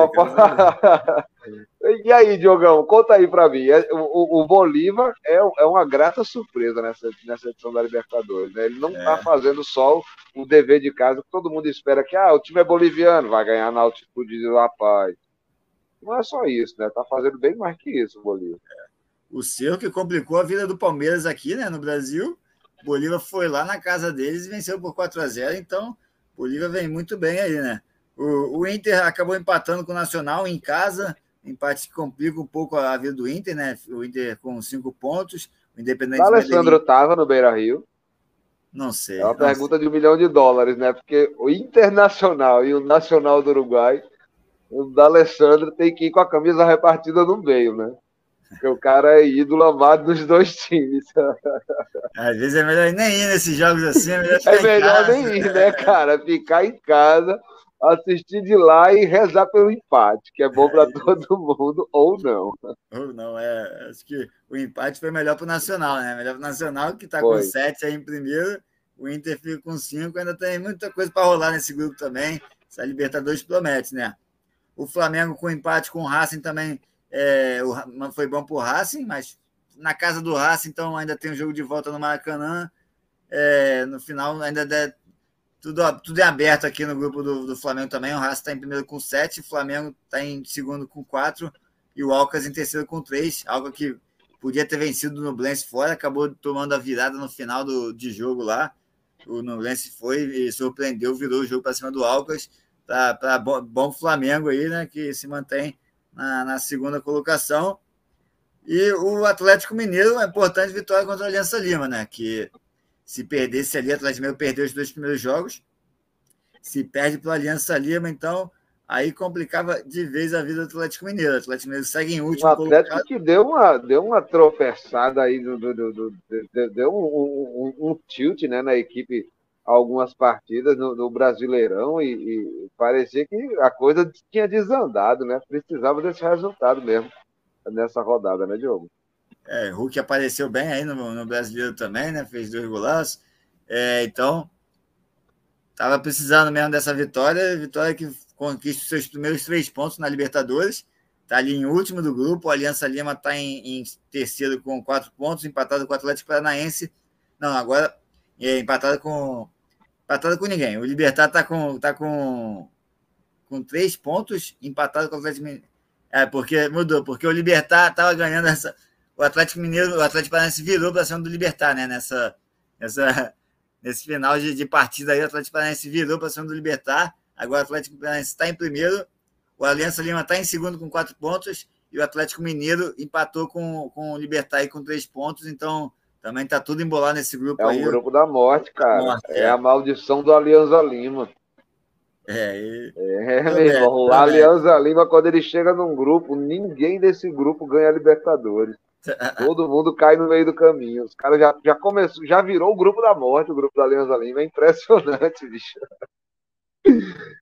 [SPEAKER 2] e aí, Diogão, conta aí pra mim. É, o, o Bolívar é, é uma grata surpresa nessa, nessa edição da Libertadores. Né? Ele não é. tá fazendo só o dever de casa que todo mundo espera que ah, o time é boliviano, vai ganhar na altitude de La Paz. Não é só isso, né? Tá fazendo bem mais que isso o Bolívar. É
[SPEAKER 3] o seu que complicou a vida do Palmeiras aqui, né, no Brasil. Bolívar foi lá na casa deles e venceu por 4 a 0 então Bolívar vem muito bem aí, né? O, o Inter acabou empatando com o Nacional em casa, empate que complica um pouco a vida do Inter, né? O Inter com cinco pontos, o Independente. O
[SPEAKER 2] Alessandro estava no Beira Rio.
[SPEAKER 3] Não sei.
[SPEAKER 2] É uma pergunta sei. de um milhão de dólares, né? Porque o Internacional e o Nacional do Uruguai, o D'Alessandro tem que ir com a camisa repartida no meio, né? Porque o cara é ídolo amado dos dois times.
[SPEAKER 3] Às vezes é melhor nem ir nesses jogos assim, é melhor,
[SPEAKER 2] é melhor nem ir, né, cara? Ficar em casa, assistir de lá e rezar pelo empate, que é bom para é todo mundo, ou não.
[SPEAKER 3] Ou não, é. Acho que o empate foi melhor para o Nacional, né? Melhor para o Nacional, que está com sete aí em primeiro, o Inter fica com cinco, ainda tem muita coisa para rolar nesse grupo também. Essa Libertadores promete, né? O Flamengo com empate com o Racing também é, o, foi bom para o Racing, mas na casa do Racing, então ainda tem um jogo de volta no Maracanã. É, no final, ainda der, tudo, tudo é aberto aqui no grupo do, do Flamengo também. O Racing está em primeiro com sete, o Flamengo está em segundo com quatro e o Alcas em terceiro com três. Algo que podia ter vencido o Nublense fora, acabou tomando a virada no final do, de jogo lá. O Nublense foi e surpreendeu, virou o jogo para cima do Alcas. Tá, para bom, bom Flamengo aí, né? Que se mantém na, na segunda colocação. E o Atlético Mineiro, é importante vitória contra a Aliança Lima, né? Que se perdesse ali, o Atlético Mineiro perdeu os dois primeiros jogos. Se perde para a Aliança Lima, então aí complicava de vez a vida do Atlético Mineiro. O Atlético Mineiro segue em último.
[SPEAKER 2] O Atlético colocado. que deu uma, deu uma tropeçada aí, do, do, do, do deu um, um, um, tilt né, na equipe algumas partidas no, no Brasileirão e, e, parecia que a coisa tinha desandado, né? Precisava desse resultado mesmo nessa rodada, né, Diogo?
[SPEAKER 3] É, Hulk apareceu bem aí no, no Brasileiro também, né? Fez dois golaços. É, então, estava precisando mesmo dessa vitória, vitória que conquista seus primeiros três pontos na Libertadores. Está ali em último do grupo. A Aliança Lima está em, em, terceiro com quatro pontos, empatado com o Atlético Paranaense. Não, agora é, empatado com empatado com ninguém. O Libertar está com, tá com, com três pontos, empatado com o Atlético Mineiro. É, porque mudou, porque o Libertar estava ganhando essa. O Atlético Mineiro, o Atlético Paranaense virou para cima do Libertar, né? Nessa, nessa, nesse final de, de partida aí, o Atlético Paranaense virou para cima do Libertar. Agora o Atlético Paranaense está em primeiro, o Aliança Lima está em segundo com quatro pontos e o Atlético Mineiro empatou com, com o Libertar aí com três pontos. Então, também tá tudo embolado nesse grupo
[SPEAKER 2] é
[SPEAKER 3] aí.
[SPEAKER 2] É o grupo da morte, cara. Morte, é. é. a maldição do Alianza Lima.
[SPEAKER 3] É, e...
[SPEAKER 2] é meu irmão. O Alianza Lima, quando ele chega num grupo, ninguém desse grupo ganha Libertadores. Todo mundo cai no meio do caminho. Os caras já, já começou, já virou o grupo da morte, o grupo da Alianza Lima. É impressionante, bicho.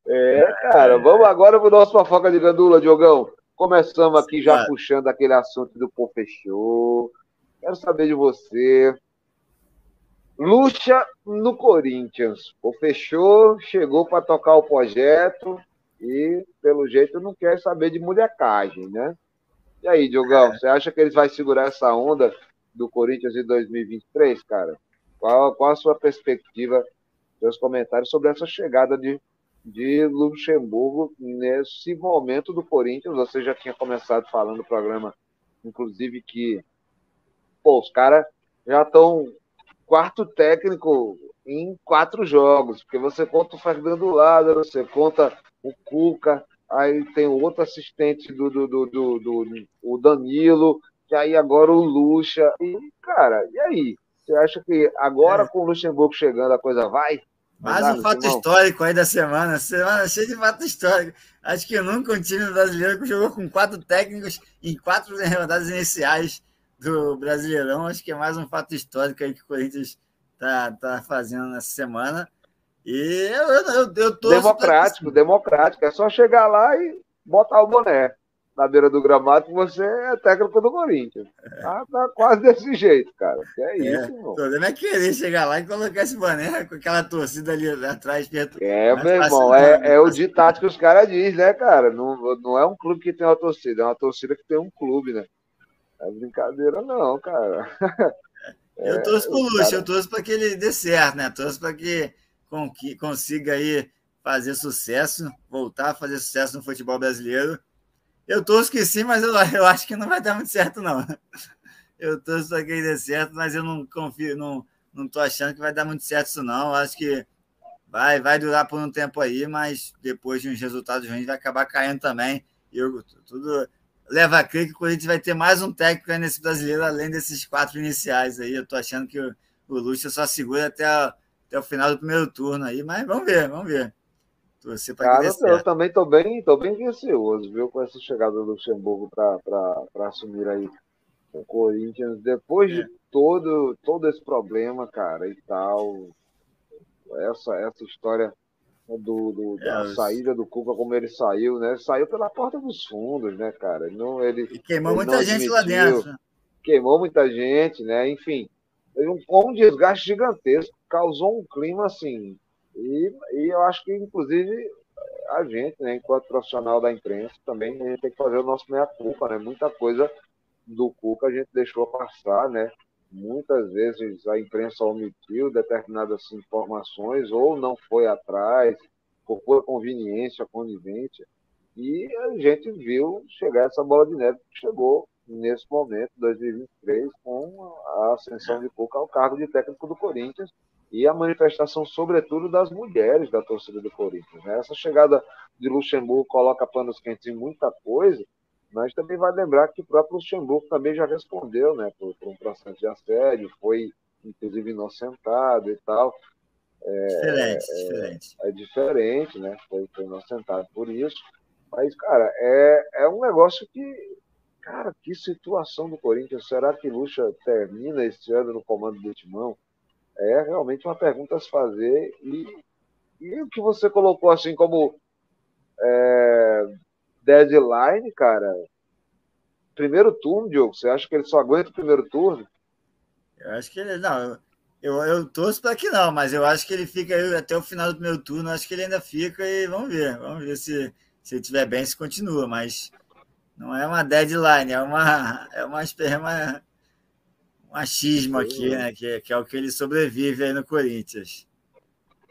[SPEAKER 2] É, cara, vamos agora pro nosso fofoca de gandula, Diogão. Começamos aqui já puxando aquele assunto do Pô Fechou. Quero saber de você. Lucha no Corinthians. O fechou, chegou para tocar o projeto e, pelo jeito, não quer saber de molecagem, né? E aí, Diogão, é. você acha que eles vão segurar essa onda do Corinthians em 2023, cara? Qual, qual a sua perspectiva, seus comentários sobre essa chegada de, de Luxemburgo nesse momento do Corinthians? Você já tinha começado falando no programa, inclusive, que pô, os caras já estão quarto técnico em quatro jogos, porque você conta o Fernando Lázaro, você conta o Cuca, aí tem o outro assistente do, do, do, do, do o Danilo, e aí agora o Lucha. E, cara, e aí? Você acha que agora é. com o Luxemburgo chegando a coisa vai?
[SPEAKER 3] Mais um fato histórico aí da semana. Semana cheia de fato histórico. Acho que nunca um time brasileiro que jogou com quatro técnicos em quatro rodadas iniciais do Brasileirão. Acho que é mais um fato histórico aí que o Corinthians está tá fazendo nessa semana. E eu, eu, eu tô.
[SPEAKER 2] Democrático, democrático. É só chegar lá e botar o boné na beira do gramado que você é técnico do Corinthians. Tá, tá quase desse jeito, cara. Que é, é isso,
[SPEAKER 3] O problema é querer chegar lá e colocar esse boné com aquela torcida ali atrás. Perto,
[SPEAKER 2] é, meu irmão, é, é o ditado que os caras dizem, né, cara? Não, não é um clube que tem uma torcida, é uma torcida que tem um clube, né? É brincadeira, não, cara.
[SPEAKER 3] Eu é, torço pro Luxo, cara... eu torço para que ele dê certo, né? Torço para que consiga aí fazer sucesso, voltar a fazer sucesso no futebol brasileiro. Eu torço que sim, mas eu, eu acho que não vai dar muito certo, não. Eu torço para que ele dê certo, mas eu não confio, não, não tô achando que vai dar muito certo isso, não. Eu acho que vai, vai durar por um tempo aí, mas depois de uns resultados ruins vai acabar caindo também. Eu, tudo, leva a crer que o Corinthians vai ter mais um técnico nesse brasileiro, além desses quatro iniciais aí. Eu tô achando que o, o Lúcio só segura até, a, até o final do primeiro turno aí, mas vamos ver, vamos ver.
[SPEAKER 2] Torcer Cara, eu certo. também tô bem, tô bem receoso, viu, com essa chegada do Luxemburgo para assumir aí o Corinthians, depois é. de todo, todo esse problema, cara, e tal, essa, essa história do, do da é, saída do Cuca, como ele saiu, né? Saiu pela porta dos fundos, né, cara? Não, ele,
[SPEAKER 3] e queimou ele muita gente lá dentro.
[SPEAKER 2] Queimou muita gente, né? Enfim, teve um, um desgaste gigantesco, causou um clima assim. E, e eu acho que, inclusive, a gente, né, enquanto profissional da imprensa, também a gente tem que fazer o nosso meia-culpa, né? Muita coisa do Cuca a gente deixou passar, né? Muitas vezes a imprensa omitiu determinadas informações ou não foi atrás, por conveniência, conivência. E a gente viu chegar essa bola de neve que chegou nesse momento, 2023, com a ascensão de Cuca ao cargo de técnico do Corinthians e a manifestação, sobretudo, das mulheres da torcida do Corinthians. Né? Essa chegada de Luxemburgo coloca panos quentes em muita coisa, mas também vai lembrar que o próprio Luxemburgo também já respondeu né, por, por um processo de assédio, foi inclusive inocentado e tal.
[SPEAKER 3] É, diferente, é, diferente.
[SPEAKER 2] É diferente, né? Foi, foi inocentado por isso. Mas, cara, é, é um negócio que. Cara, que situação do Corinthians. Será que Lucha termina este ano no comando do Timão? É realmente uma pergunta a se fazer. E, e o que você colocou assim como é, deadline, cara. Primeiro turno, Diogo, você acha que ele só aguenta o primeiro turno?
[SPEAKER 3] Eu acho que ele. Não, eu, eu torço para que não, mas eu acho que ele fica aí até o final do primeiro turno. Acho que ele ainda fica e vamos ver. Vamos ver se, se ele estiver bem, se continua. Mas não é uma deadline, é uma, é uma, é uma um achismo aqui, né? Que, que é o que ele sobrevive aí no Corinthians.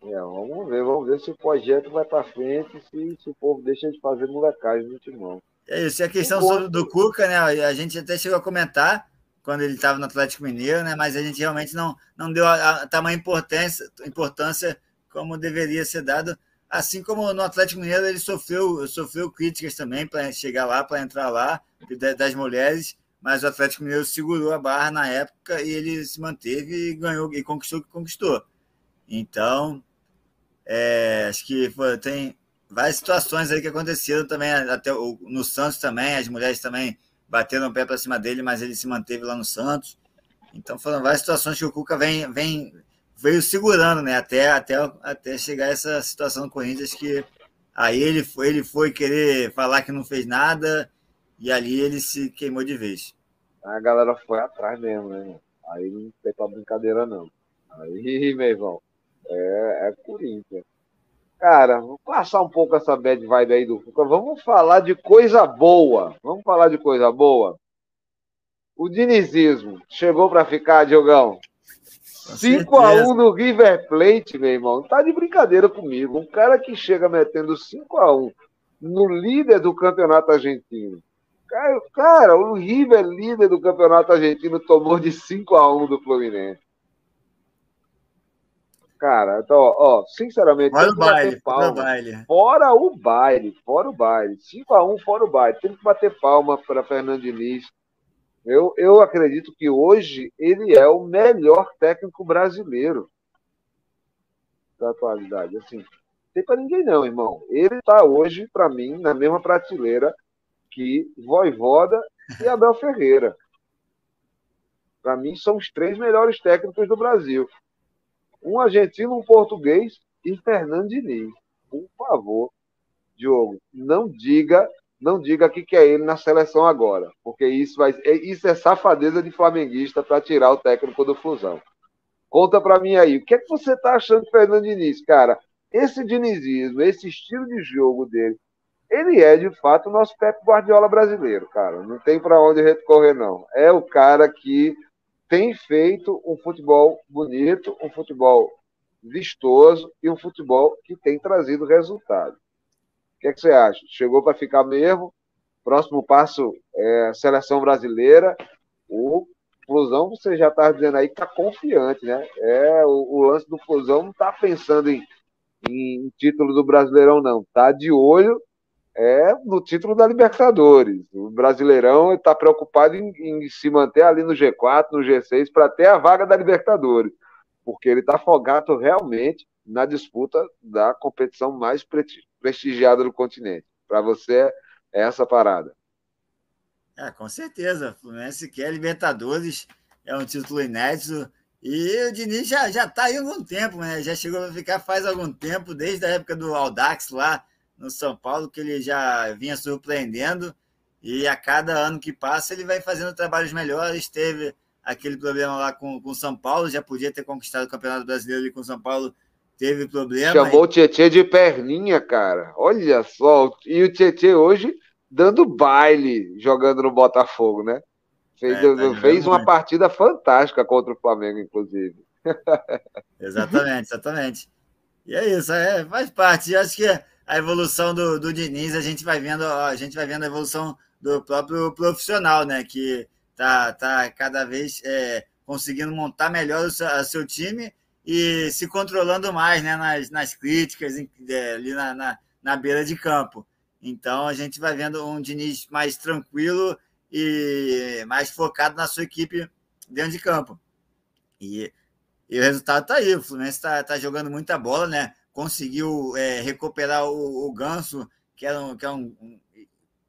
[SPEAKER 2] É, vamos ver, vamos ver se o projeto vai para frente, se, se o povo deixa de fazer molecagem no timão.
[SPEAKER 3] É isso, e a questão sobre, do Cuca, né? A gente até chegou a comentar quando ele estava no Atlético Mineiro, né? Mas a gente realmente não, não deu a, a tamanha importância, importância como deveria ser dado. Assim como no Atlético Mineiro ele sofreu, sofreu críticas também para chegar lá, para entrar lá, das mulheres, mas o Atlético Mineiro segurou a barra na época e ele se manteve e ganhou e conquistou o que conquistou. Então, é, acho que foi, tem várias situações aí que aconteceram também, até no Santos também, as mulheres também bateram o pé para cima dele, mas ele se manteve lá no Santos. Então foram várias situações que o Cuca vem, vem veio segurando, né? Até, até, até chegar essa situação do Corinthians que Aí ele foi, ele foi querer falar que não fez nada e ali ele se queimou de vez.
[SPEAKER 2] A galera foi atrás mesmo, né? Aí não tem pra brincadeira, não. Aí, meu irmão, é, é Corinthians. Cara, vou passar um pouco essa bad vibe aí do Fuca. Vamos falar de coisa boa. Vamos falar de coisa boa. O dinizismo chegou para ficar, Diogão. 5x1 no River Plate, meu irmão. Tá de brincadeira comigo. Um cara que chega metendo 5x1 no líder do campeonato argentino. Cara, cara, o River, líder do campeonato argentino, tomou de 5x1 do Fluminense. Cara, então, ó, sinceramente.
[SPEAKER 3] Fora o baile, fora o baile.
[SPEAKER 2] Fora o baile, fora o baile. 5x1 fora o baile. Tem que bater palma para Fernando Diniz eu, eu acredito que hoje ele é o melhor técnico brasileiro da atualidade. Assim, tem para ninguém não, irmão. Ele está hoje, para mim, na mesma prateleira que Voivoda e Abel Ferreira. Para mim, são os três melhores técnicos do Brasil. Um argentino, um português e Fernando Diniz. Por favor, Diogo, não diga não diga que é ele na seleção agora, porque isso, vai, é, isso é safadeza de flamenguista para tirar o técnico do Fusão. Conta para mim aí, o que é que você tá achando de Fernando Diniz, cara? Esse dinizismo, esse estilo de jogo dele, ele é de fato o nosso Pep Guardiola brasileiro, cara. Não tem para onde recorrer não. É o cara que tem feito um futebol bonito, um futebol vistoso e um futebol que tem trazido resultado que, é que você acha? Chegou para ficar mesmo? Próximo passo é seleção brasileira. O Flusão, você já está dizendo aí que está confiante, né? É, o, o, lance do Flusão não está pensando em, em título do Brasileirão, não. Está de olho é no título da Libertadores. O Brasileirão está preocupado em, em, se manter ali no G4, no G6, para ter a vaga da Libertadores. Porque ele está afogado realmente na disputa da competição mais prestigiada do continente. Para você, é essa parada.
[SPEAKER 3] É, com certeza. O Fluminense quer Libertadores, é um título inédito. E o Diniz já está aí há algum tempo, né? Já chegou a ficar faz algum tempo, desde a época do Aldax lá no São Paulo, que ele já vinha surpreendendo. E a cada ano que passa, ele vai fazendo trabalhos melhores. Teve aquele problema lá com o São Paulo, já podia ter conquistado o Campeonato Brasileiro ali com o São Paulo teve problema.
[SPEAKER 2] Chamou o Tietchan de perninha, cara. Olha só. E o Tietchan hoje dando baile jogando no Botafogo, né? Fez, é, tá fez uma partida fantástica contra o Flamengo, inclusive.
[SPEAKER 3] exatamente, exatamente. E é isso, é, faz parte. Eu acho que a evolução do, do Diniz, a gente vai vendo, a gente vai vendo a evolução do próprio profissional, né? Que tá, tá cada vez é, conseguindo montar melhor o seu, o seu time e se controlando mais né, nas, nas críticas é, ali na, na, na, beira de campo. Então a gente vai vendo um Diniz mais tranquilo e mais focado na sua equipe dentro de campo. E, e o resultado está aí. O Fluminense está tá jogando muita bola, né? Conseguiu é, recuperar o, o, Ganso, que é um, que é um, um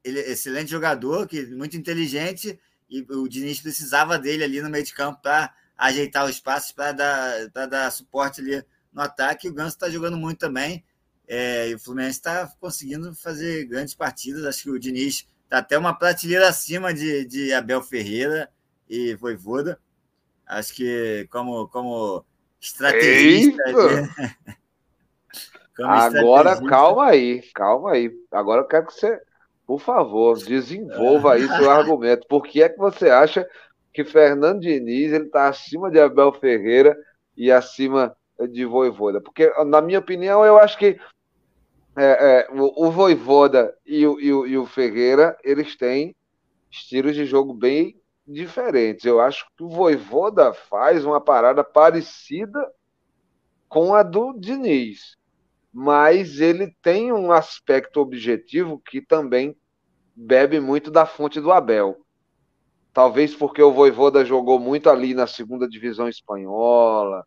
[SPEAKER 3] ele, excelente jogador, que muito inteligente, e o Diniz precisava dele ali no meio de campo para ajeitar o espaço para dar, dar suporte ali no ataque. O Ganso está jogando muito também. É, e o Fluminense está conseguindo fazer grandes partidas. Acho que o Diniz está até uma prateleira acima de, de Abel Ferreira e Voivoda. Acho que como, como estrategista.
[SPEAKER 2] Agora, calma aí, calma aí. Agora eu quero que você, por favor, desenvolva aí seu argumento. Por que é que você acha que Fernando Diniz está acima de Abel Ferreira e acima de Voivoda. Porque, na minha opinião, eu acho que é, é, o, o Voivoda e o, e, o, e o Ferreira eles têm estilos de jogo bem diferentes. Eu acho que o Voivoda faz uma parada parecida com a do Diniz, mas ele tem um aspecto objetivo que também bebe muito da fonte do Abel. Talvez porque o Voivoda jogou muito ali na segunda divisão espanhola,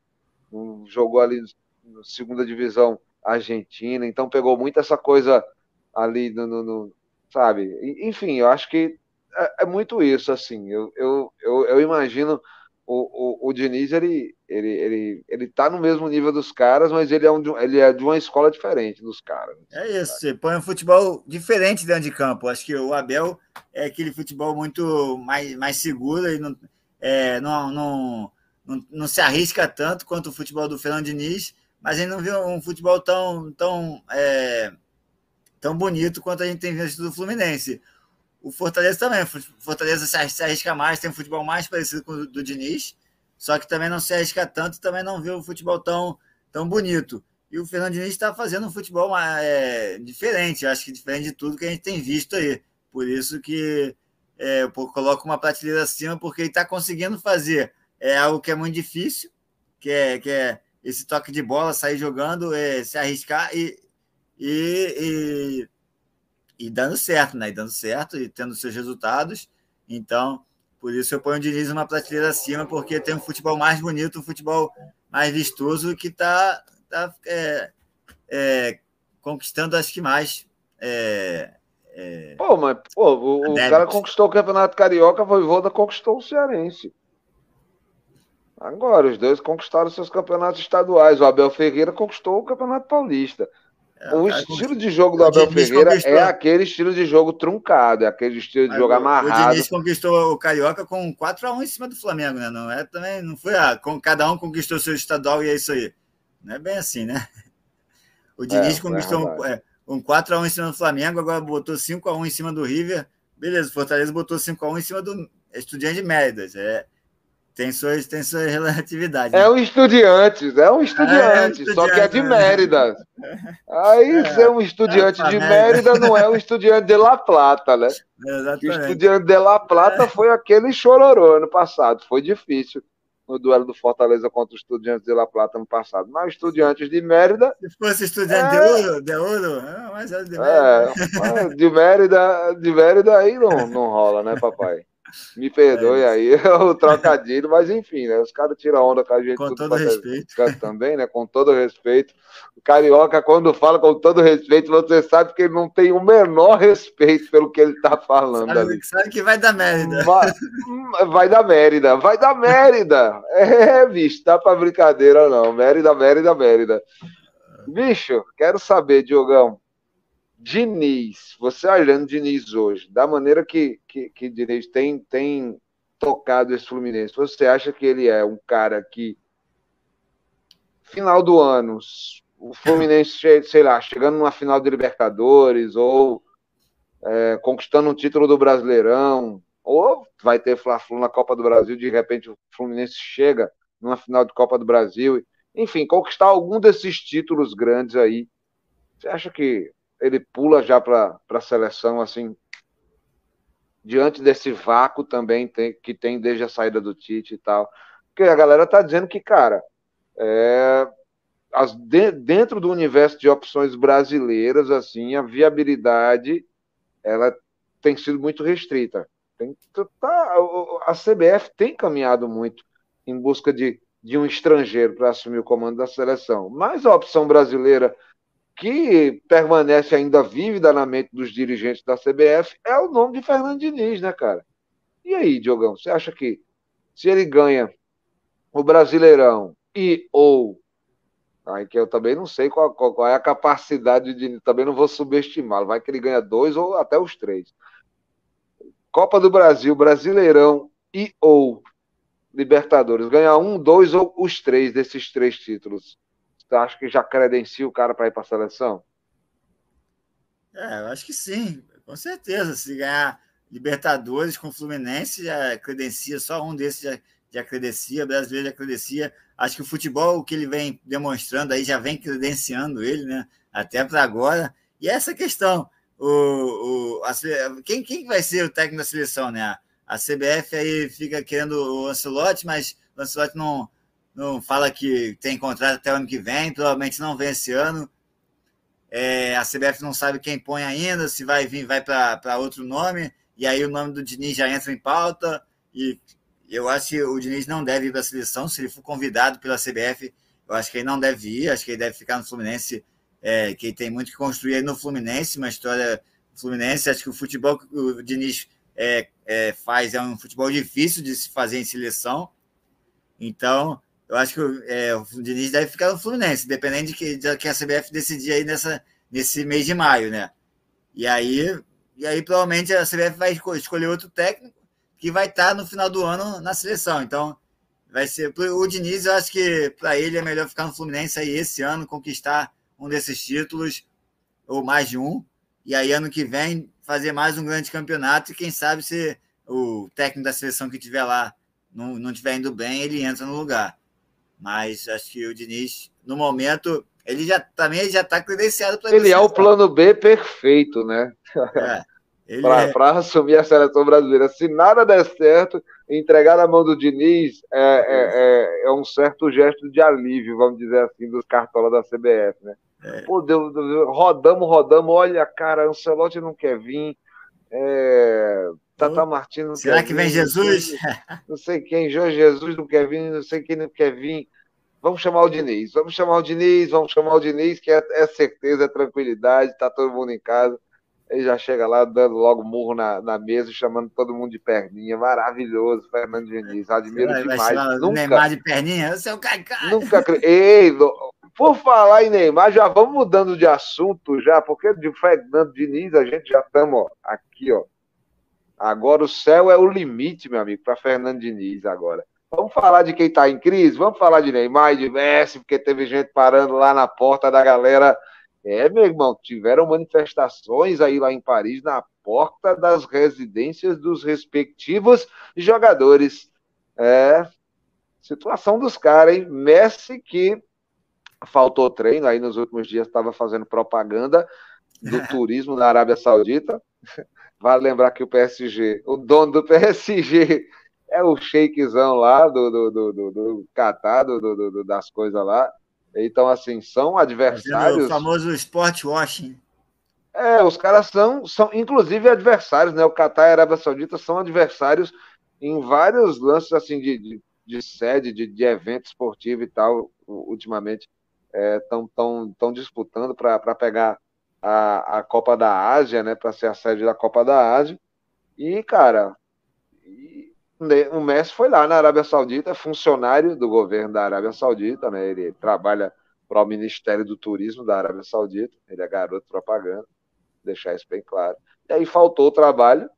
[SPEAKER 2] jogou ali na segunda divisão argentina, então pegou muito essa coisa ali no, no, no sabe? Enfim, eu acho que é, é, muito isso, assim. Eu, eu, eu, eu imagino o, o, o Diniz, ele, ele, ele, ele tá no mesmo nível dos caras, mas ele é, um, ele é de uma escola diferente dos caras.
[SPEAKER 3] É isso, você põe um futebol diferente dentro de campo. Acho que o Abel é aquele futebol muito mais, mais seguro e não, é, não, não, não, não, se arrisca tanto quanto o futebol do Fernando Diniz, mas ele não viu um futebol tão, tão, é, tão bonito quanto a gente tem visto do Fluminense. O Fortaleza também. O Fortaleza se arrisca mais, tem um futebol mais parecido com o do Diniz, só que também não se arrisca tanto, também não viu o futebol tão, tão bonito. E o Fernando Diniz está fazendo um futebol é, diferente, acho que diferente de tudo que a gente tem visto aí. Por isso que é, eu coloco uma prateleira acima, porque ele está conseguindo fazer é, algo que é muito difícil, que é, que é esse toque de bola, sair jogando, é, se arriscar e, e, e e dando certo, né? E dando certo e tendo seus resultados. Então, por isso eu ponho o Diniz uma prateleira acima, porque tem um futebol mais bonito, um futebol mais vistoso que está tá, é, é, conquistando, acho que mais. É,
[SPEAKER 2] é, pô, mas pô, o, o cara conquistou o Campeonato Carioca, a Voivoda conquistou o Cearense. Agora, os dois conquistaram seus campeonatos estaduais. O Abel Ferreira conquistou o Campeonato Paulista. É, o estilo de jogo do Abel Ferreira conquistou. é aquele estilo de jogo truncado, é aquele estilo de jogo amarrado. O Diniz
[SPEAKER 3] conquistou o Carioca com 4x1 em cima do Flamengo, né? Não é também, não foi ah, com cada um conquistou seu estadual e é isso aí. Não é bem assim, né? O Diniz é, conquistou é um, um 4x1 em cima do Flamengo, agora botou 5x1 em cima do River. Beleza, o Fortaleza botou 5x1 em cima do Estudiante de Méridas. É, tem suas, tem sua relatividade.
[SPEAKER 2] É né? um estudiante, é um estudiante, é, é só que é de né? Mérida. Aí é, ser um estudiante é, de Mérida não é um estudiante de La Plata, né? Exatamente. O estudiante de La Plata é. foi aquele chororô ano passado, foi difícil no duelo do Fortaleza contra os estudiantes de La Plata no passado. Mas estudiantes de Mérida.
[SPEAKER 3] Se fosse estudiante é... de ouro, de ouro, mas é de
[SPEAKER 2] Mérida. É, de Mérida, de Mérida aí não, não rola, né, papai? Me perdoe é aí o trocadilho, mas enfim, né? Os caras tiram onda com a gente.
[SPEAKER 3] Com todo respeito.
[SPEAKER 2] Também, né? Com todo respeito. O Carioca, quando fala com todo respeito, você sabe que ele não tem o menor respeito pelo que ele está falando
[SPEAKER 3] sabe, ali. Sabe que vai dar merda.
[SPEAKER 2] Vai, vai dar merda, vai dar merda. É, bicho, tá pra brincadeira não. Mérida, Mérida, Mérida. Bicho, quero saber, Diogão, Diniz, você olhando Diniz hoje, da maneira que, que, que Diniz tem, tem tocado esse Fluminense, você acha que ele é um cara que, final do ano, o Fluminense, sei lá, chegando numa final de Libertadores, ou é, conquistando um título do Brasileirão, ou vai ter Fla-Flu na Copa do Brasil, de repente o Fluminense chega numa final de Copa do Brasil, enfim, conquistar algum desses títulos grandes aí. Você acha que ele pula já para a seleção, assim, diante desse vácuo também tem, que tem desde a saída do Tite e tal. Porque a galera tá dizendo que, cara, é, as, de, dentro do universo de opções brasileiras, assim, a viabilidade ela tem sido muito restrita. Tem, tá, a CBF tem caminhado muito em busca de, de um estrangeiro para assumir o comando da seleção. Mas a opção brasileira que permanece ainda vívida na mente dos dirigentes da CBF é o nome de Fernando Diniz, né, cara? E aí, Diogão, você acha que se ele ganha o Brasileirão e ou aí que eu também não sei qual, qual, qual é a capacidade de também não vou subestimá-lo, vai que ele ganha dois ou até os três. Copa do Brasil, Brasileirão e ou Libertadores, ganhar um, dois ou os três desses três títulos você acha que já credencia o cara para ir para a seleção?
[SPEAKER 3] É, eu acho que sim, com certeza. Se ganhar Libertadores com Fluminense, já credencia, só um desses já, já credencia, brasileiro já credencia. Acho que o futebol, o que ele vem demonstrando aí, já vem credenciando ele, né? Até para agora. E essa questão, o, o, a, quem, quem vai ser o técnico da seleção, né? A CBF aí fica querendo o Ancelotti, mas o Ancelotti não, não fala que tem contrato até o ano que vem, provavelmente não vem esse ano. É, a CBF não sabe quem põe ainda, se vai vir, vai para outro nome, e aí o nome do Diniz já entra em pauta. E eu acho que o Diniz não deve ir para a seleção. Se ele for convidado pela CBF, eu acho que ele não deve ir, acho que ele deve ficar no Fluminense, é, que tem muito que construir aí no Fluminense, uma história Fluminense. Acho que o futebol que o Diniz é, é, faz é um futebol difícil de se fazer em seleção. Então, eu acho que é, o Diniz deve ficar no Fluminense, dependendo de que, de que a CBF decidir aí nessa, nesse mês de maio, né? E aí, e aí provavelmente a CBF vai escolher outro técnico que vai estar no final do ano na seleção. Então, vai ser o Diniz, eu acho que para ele é melhor ficar no Fluminense aí esse ano, conquistar um desses títulos, ou mais de um, e aí ano que vem fazer mais um grande campeonato, e quem sabe se o técnico da seleção que tiver lá não, não tiver indo bem, ele entra no lugar. Mas acho que o Diniz, no momento, ele já também já está credenciado
[SPEAKER 2] para ele é o plano B perfeito, né? É, para é... assumir a seleção brasileira. Se nada der certo, entregar na mão do Diniz é, é, é, é um certo gesto de alívio, vamos dizer assim, dos cartolas da CBF, né? É. Pô, Deus, rodamos, rodamos, olha, cara, Ancelotti não quer vir, é, Tata Martino não
[SPEAKER 3] Será que vir, vem Jesus?
[SPEAKER 2] Não sei, não sei quem, Jorge Jesus não quer vir, não sei quem não quer vir. Vamos chamar o Diniz, vamos chamar o Diniz, vamos chamar o Diniz, que é, é certeza, é tranquilidade, tá todo mundo em casa. Ele já chega lá dando logo murro na, na mesa, chamando todo mundo de perninha. Maravilhoso, Fernando Diniz. Admiro vai, demais. Vai
[SPEAKER 3] nunca, Neymar de perninha? O seu
[SPEAKER 2] Kaká. Nunca. Ei, por falar em Neymar, já vamos mudando de assunto já, porque de Fernando Diniz a gente já estamos aqui, ó. Agora o céu é o limite, meu amigo, para Fernando Diniz agora. Vamos falar de quem está em crise? Vamos falar de Neymar e de Messi, porque teve gente parando lá na porta da galera. É, meu irmão, tiveram manifestações aí lá em Paris, na porta das residências dos respectivos jogadores. É, situação dos caras, hein? Messi que faltou treino, aí nos últimos dias estava fazendo propaganda do turismo na Arábia Saudita. Vale lembrar que o PSG, o dono do PSG é o sheikezão lá do, do, do, do, do Catar, do, do, do, das coisas lá. Então, assim, são adversários.
[SPEAKER 3] O famoso sport washing.
[SPEAKER 2] É, os caras são, são inclusive adversários, né? O Catar e a Arábia Saudita são adversários em vários lances assim de, de, de sede, de, de evento esportivo e tal, ultimamente estão é, tão, tão disputando para pegar a, a Copa da Ásia, né, para ser a sede da Copa da Ásia. E, cara, e, o Messi foi lá na Arábia Saudita, funcionário do governo da Arábia Saudita, né, ele trabalha para o Ministério do Turismo da Arábia Saudita, ele é garoto propaganda, deixar isso bem claro. E aí faltou o trabalho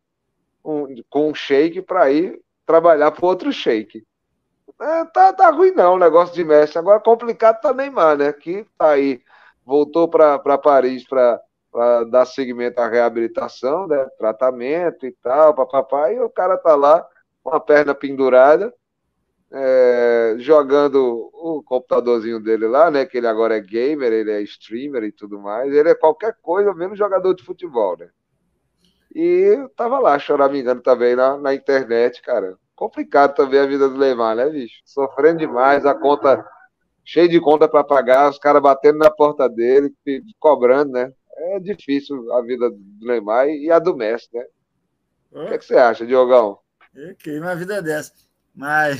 [SPEAKER 2] um, com um shake para ir trabalhar para outro shake. É, tá, tá ruim não o negócio de Messi. Agora complicado tá Neymar, né? Que tá aí, voltou para Paris para dar seguimento à reabilitação, né? Tratamento e tal, papapá, e o cara tá lá com a perna pendurada, é, jogando o computadorzinho dele lá, né? Que ele agora é gamer, ele é streamer e tudo mais. Ele é qualquer coisa, menos jogador de futebol, né? E tava lá choramingando também na, na internet, cara complicado também a vida do Neymar, né, bicho? Sofrendo demais, a conta cheia de conta para pagar, os caras batendo na porta dele, cobrando, né? É difícil a vida do Neymar e a do Messi, né? O que, é que você acha, Diogão?
[SPEAKER 3] Eu queria uma vida dessa. Mas.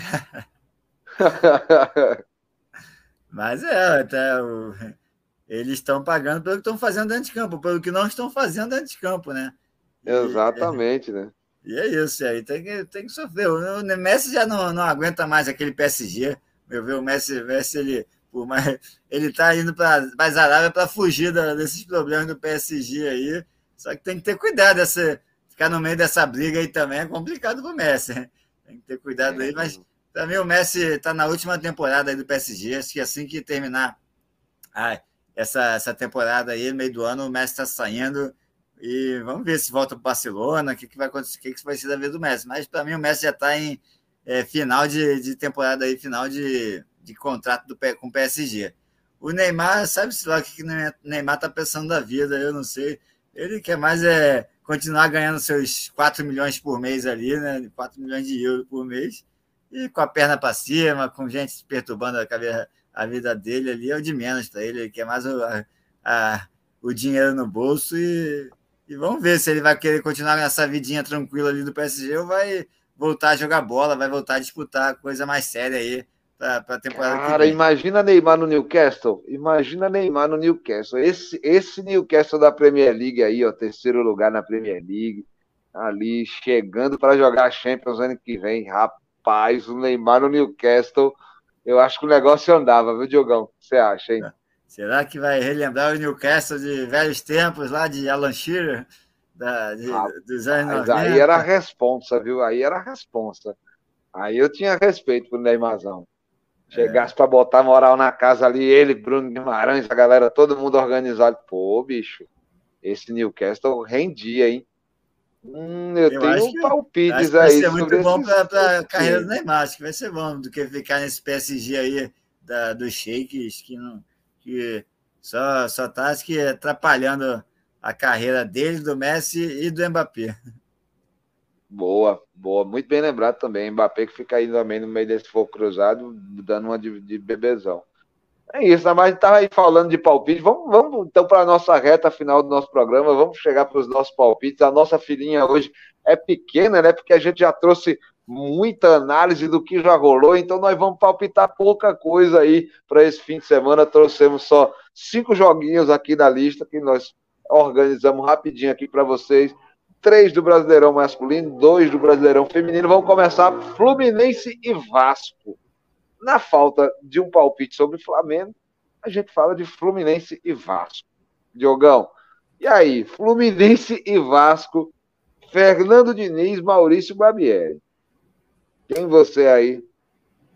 [SPEAKER 3] Mas é, até o... eles estão pagando pelo que estão fazendo dentro de campo, pelo que não estão fazendo dentro de campo, né?
[SPEAKER 2] Exatamente, e, né?
[SPEAKER 3] E é isso, aí tem que, tem que sofrer. O Messi já não, não aguenta mais aquele PSG. Meu ver, o Messi, Messi ele, por mais, ele tá indo para mais Arábia para fugir da, desses problemas do PSG aí. Só que tem que ter cuidado dessa, ficar no meio dessa briga aí também é complicado pro Messi. Tem que ter cuidado aí, mas também o Messi está na última temporada aí do PSG. Acho que assim que terminar ai, essa, essa temporada aí, meio do ano, o Messi está saindo e vamos ver se volta para o Barcelona, o que, que vai acontecer, o que, que vai ser da vez do Messi. Mas para mim o Messi já está em é, final de, de temporada aí, final de, de contrato do, com o PSG. O Neymar, sabe-se lá o que, que o Neymar está pensando da vida, eu não sei. Ele quer mais é continuar ganhando seus 4 milhões por mês ali, né? 4 milhões de euros por mês. E com a perna para cima, com gente perturbando a, a vida dele ali, é o de menos para ele. Ele quer mais o, a, a, o dinheiro no bolso e e vamos ver se ele vai querer continuar nessa vidinha tranquila ali do PSG ou vai voltar a jogar bola, vai voltar a disputar coisa mais séria aí para a temporada
[SPEAKER 2] Cara, imagina Neymar no Newcastle. Imagina Neymar no Newcastle. Esse, esse Newcastle da Premier League aí, ó, terceiro lugar na Premier League, ali chegando para jogar a Champions ano que vem. Rapaz, o Neymar no Newcastle, eu acho que o negócio andava, viu, Diogão? O que você acha, hein?
[SPEAKER 3] Será que vai relembrar o Newcastle de velhos tempos lá de Alan Shearer? Da, de, ah, dos anos 90?
[SPEAKER 2] Aí era a responsa, viu? Aí era a responsa. Aí eu tinha respeito pro Neymarzão. Chegasse é. para botar moral na casa ali, ele, Bruno Guimarães, a galera, todo mundo organizado. Pô, bicho, esse Newcastle rendia, hein? Hum, eu, eu tenho palpites aí. Vai
[SPEAKER 3] ser muito bom para a carreira do Neymar, acho que vai ser bom do que ficar nesse PSG aí da, dos shakes que, não, que só, só tá acho que atrapalhando a carreira dele, do Messi e do Mbappé.
[SPEAKER 2] Boa, boa. Muito bem lembrado também. Mbappé que fica aí também no meio desse fogo cruzado, dando uma de, de bebezão. É isso, mas a gente estava aí falando de palpite. Vamos, vamos então para a nossa reta final do nosso programa. Vamos chegar para os nossos palpites. A nossa filhinha hoje é pequena, né? Porque a gente já trouxe muita análise do que já rolou, então nós vamos palpitar pouca coisa aí para esse fim de semana. Trouxemos só cinco joguinhos aqui da lista que nós organizamos rapidinho aqui para vocês três do Brasileirão masculino, dois do Brasileirão feminino. Vamos começar Fluminense e Vasco. Na falta de um palpite sobre Flamengo, a gente fala de Fluminense e Vasco. Diogão, e aí? Fluminense e Vasco, Fernando Diniz, Maurício Barbieri. Quem você aí?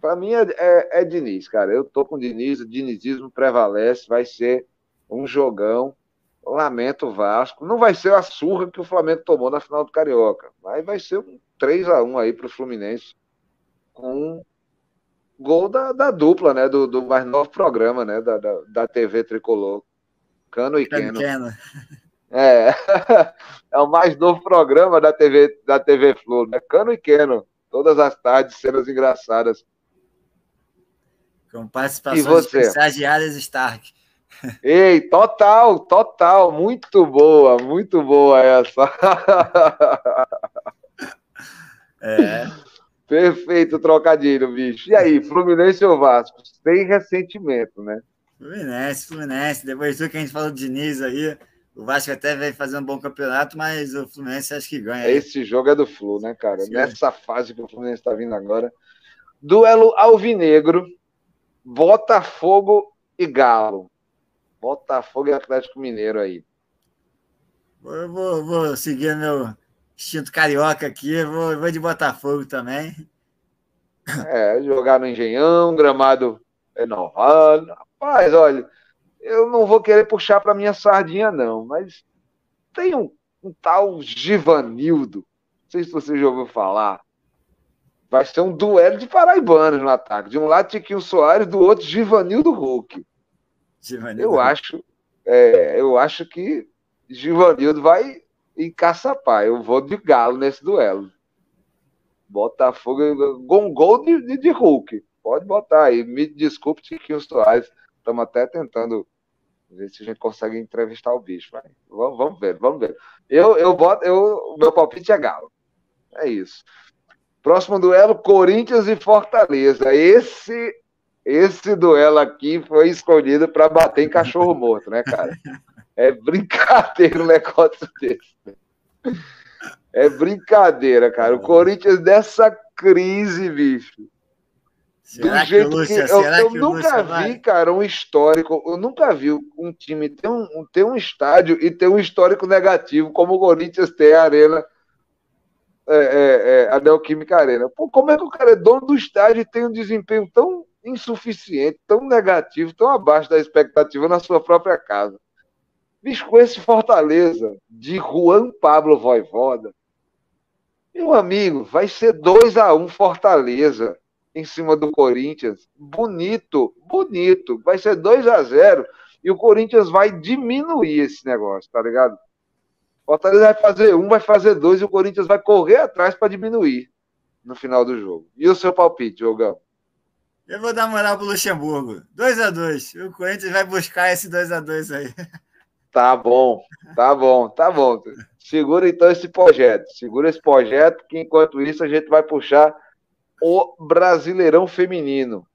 [SPEAKER 2] Para mim é, é, é, Diniz, cara. Eu tô com Diniz, o dinizismo prevalece, vai ser um jogão. Lamento o Vasco. Não vai ser a surra que o Flamengo tomou na final do Carioca, mas vai ser um 3 a 1 aí para o Fluminense. Com um gol da, da, dupla, né? Do, do, mais novo programa, né? Da, da, da TV Tricolor. Cano e Keno. Keno. É. é o mais novo programa da TV, da TV Flu, né? Cano e Keno. Todas as tardes, cenas engraçadas.
[SPEAKER 3] Com participações especiais de Stark.
[SPEAKER 2] Ei, total, total, muito boa, muito boa essa. É. Perfeito trocadilho, bicho. E aí, Fluminense ou Vasco? Sem ressentimento, né?
[SPEAKER 3] Fluminense, Fluminense. Depois do que a gente falou de Diniz aí, o Vasco até vai fazer um bom campeonato, mas o Fluminense acho que ganha.
[SPEAKER 2] Esse jogo é do Flu, né, cara? Sim. Nessa fase que o Fluminense está vindo agora. Duelo Alvinegro, Botafogo e Galo. Botafogo e Atlético Mineiro aí.
[SPEAKER 3] Eu vou, vou seguir meu instinto carioca aqui, vou, vou de Botafogo também.
[SPEAKER 2] É, jogar no Engenhão, gramado renovado. Rapaz, olha, eu não vou querer puxar para minha sardinha, não, mas tem um, um tal Givanildo, não sei se você já ouviu falar. Vai ser um duelo de paraibanos no ataque. De um lado, Tiquinho Soares, do outro, Givanildo Hulk. Eu acho, é, eu acho que Givanildo vai encaçapar. Eu vou de Galo nesse duelo. Botafogo, com gol de, de, de, Hulk. Pode botar aí. Me desculpe, Tiquinho Soares. Estamos até tentando ver se a gente consegue entrevistar o bicho. Vai. Vamos, vamos ver, vamos ver. Eu, eu boto, eu, meu palpite é Galo. É isso. Próximo duelo, Corinthians e Fortaleza. Esse esse duelo aqui foi escolhido para bater em cachorro morto, né, cara? É brincadeira um negócio desse. É brincadeira, cara. O Corinthians dessa crise, bicho.
[SPEAKER 3] Será do jeito que, Lúcia,
[SPEAKER 2] que eu, eu que nunca vi, vai? cara, um histórico. Eu nunca vi um time ter um, ter um estádio e ter um histórico negativo como o Corinthians tem a Arena. É, é, é, a Neoquímica Arena. Pô, como é que o cara é dono do estádio e tem um desempenho tão insuficiente, tão negativo, tão abaixo da expectativa na sua própria casa. Bicho, esse Fortaleza de Juan Pablo Voivoda, meu amigo, vai ser 2 a 1 um Fortaleza em cima do Corinthians. Bonito, bonito. Vai ser 2 a 0 e o Corinthians vai diminuir esse negócio, tá ligado? Fortaleza vai fazer um, vai fazer dois e o Corinthians vai correr atrás para diminuir no final do jogo. E o seu palpite, Jogão?
[SPEAKER 3] Eu vou dar moral pro Luxemburgo. 2 a 2 O Corinthians vai buscar esse 2 a 2 aí.
[SPEAKER 2] Tá bom, tá bom, tá bom. Segura então esse projeto. Segura esse projeto, que enquanto isso a gente vai puxar o Brasileirão Feminino.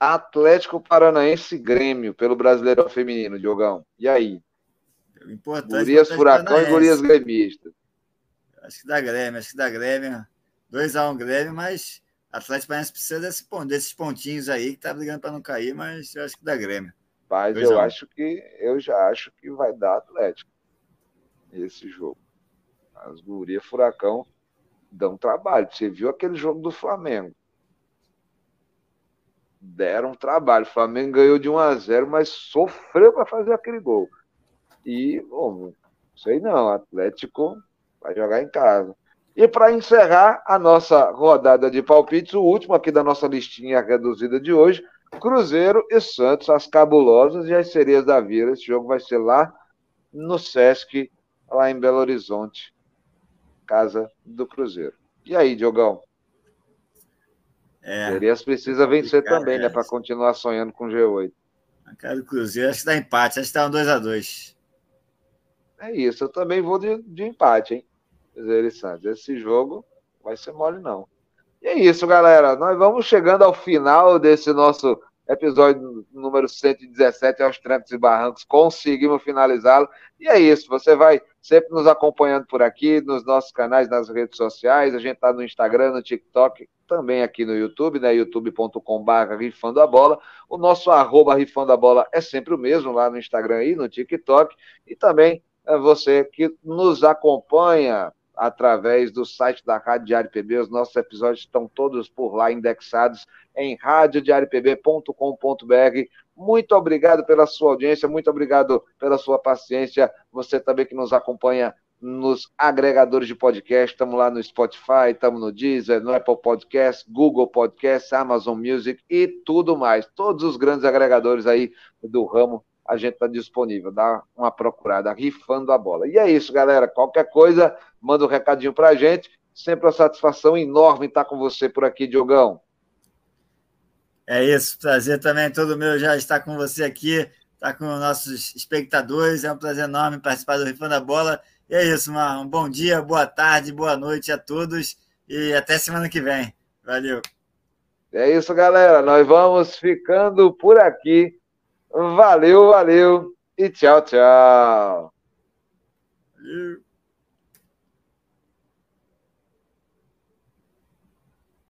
[SPEAKER 2] Atlético Paranaense Grêmio pelo Brasileirão Feminino, Diogão. E aí?
[SPEAKER 3] Importante
[SPEAKER 2] Gurias Furacão e Gurias Gremistas.
[SPEAKER 3] Acho que dá Grêmio, acho que dá Grêmio. 2x1 um Grêmio, mas Atlético Paranaense precisa desse, desses pontinhos aí que tá brigando para não cair, mas eu acho que dá Grêmio.
[SPEAKER 2] Mas eu acho que eu já acho que vai dar Atlético esse jogo. As Guria Furacão dão trabalho. Você viu aquele jogo do Flamengo? Deram trabalho. O Flamengo ganhou de 1 a 0, mas sofreu para fazer aquele gol. E, bom, sei não, Atlético vai jogar em casa. E para encerrar a nossa rodada de palpites, o último aqui da nossa listinha reduzida de hoje, Cruzeiro e Santos, as cabulosas e as sereias da Vila. Esse jogo vai ser lá no Sesc, lá em Belo Horizonte, casa do Cruzeiro. E aí, Diogão? É, Serias precisa vencer também, né? Para continuar sonhando com G8.
[SPEAKER 3] A cara do Cruzeiro, acho que dá empate, acho que dá um 2x2.
[SPEAKER 2] É isso, eu também vou de, de empate, hein? E Santos. Esse jogo vai ser mole, não. E é isso, galera. Nós vamos chegando ao final desse nosso episódio número 117, aos trancos e barrancos. Conseguimos finalizá-lo. E é isso. Você vai sempre nos acompanhando por aqui, nos nossos canais, nas redes sociais. A gente está no Instagram, no TikTok, também aqui no YouTube, né? youtube.com.br rifando a bola. O nosso arroba rifando a bola é sempre o mesmo lá no Instagram e no TikTok. E também é você que nos acompanha através do site da Rádio Diário PB. Os nossos episódios estão todos por lá indexados em radiodiariopb.com.br. Muito obrigado pela sua audiência, muito obrigado pela sua paciência. Você também que nos acompanha nos agregadores de podcast, estamos lá no Spotify, estamos no Deezer, no Apple Podcast, Google Podcast, Amazon Music e tudo mais. Todos os grandes agregadores aí do ramo a gente está disponível. Dá uma procurada, rifando a bola. E é isso, galera. Qualquer coisa, manda um recadinho para a gente. Sempre uma satisfação enorme estar com você por aqui, Diogão.
[SPEAKER 3] É isso, prazer também todo meu já estar com você aqui, estar com nossos espectadores. É um prazer enorme participar do Rifando a Bola. E é isso, mano. Um bom dia, boa tarde, boa noite a todos e até semana que vem. Valeu.
[SPEAKER 2] É isso, galera. Nós vamos ficando por aqui. Valeu, valeu e tchau, tchau. Valeu.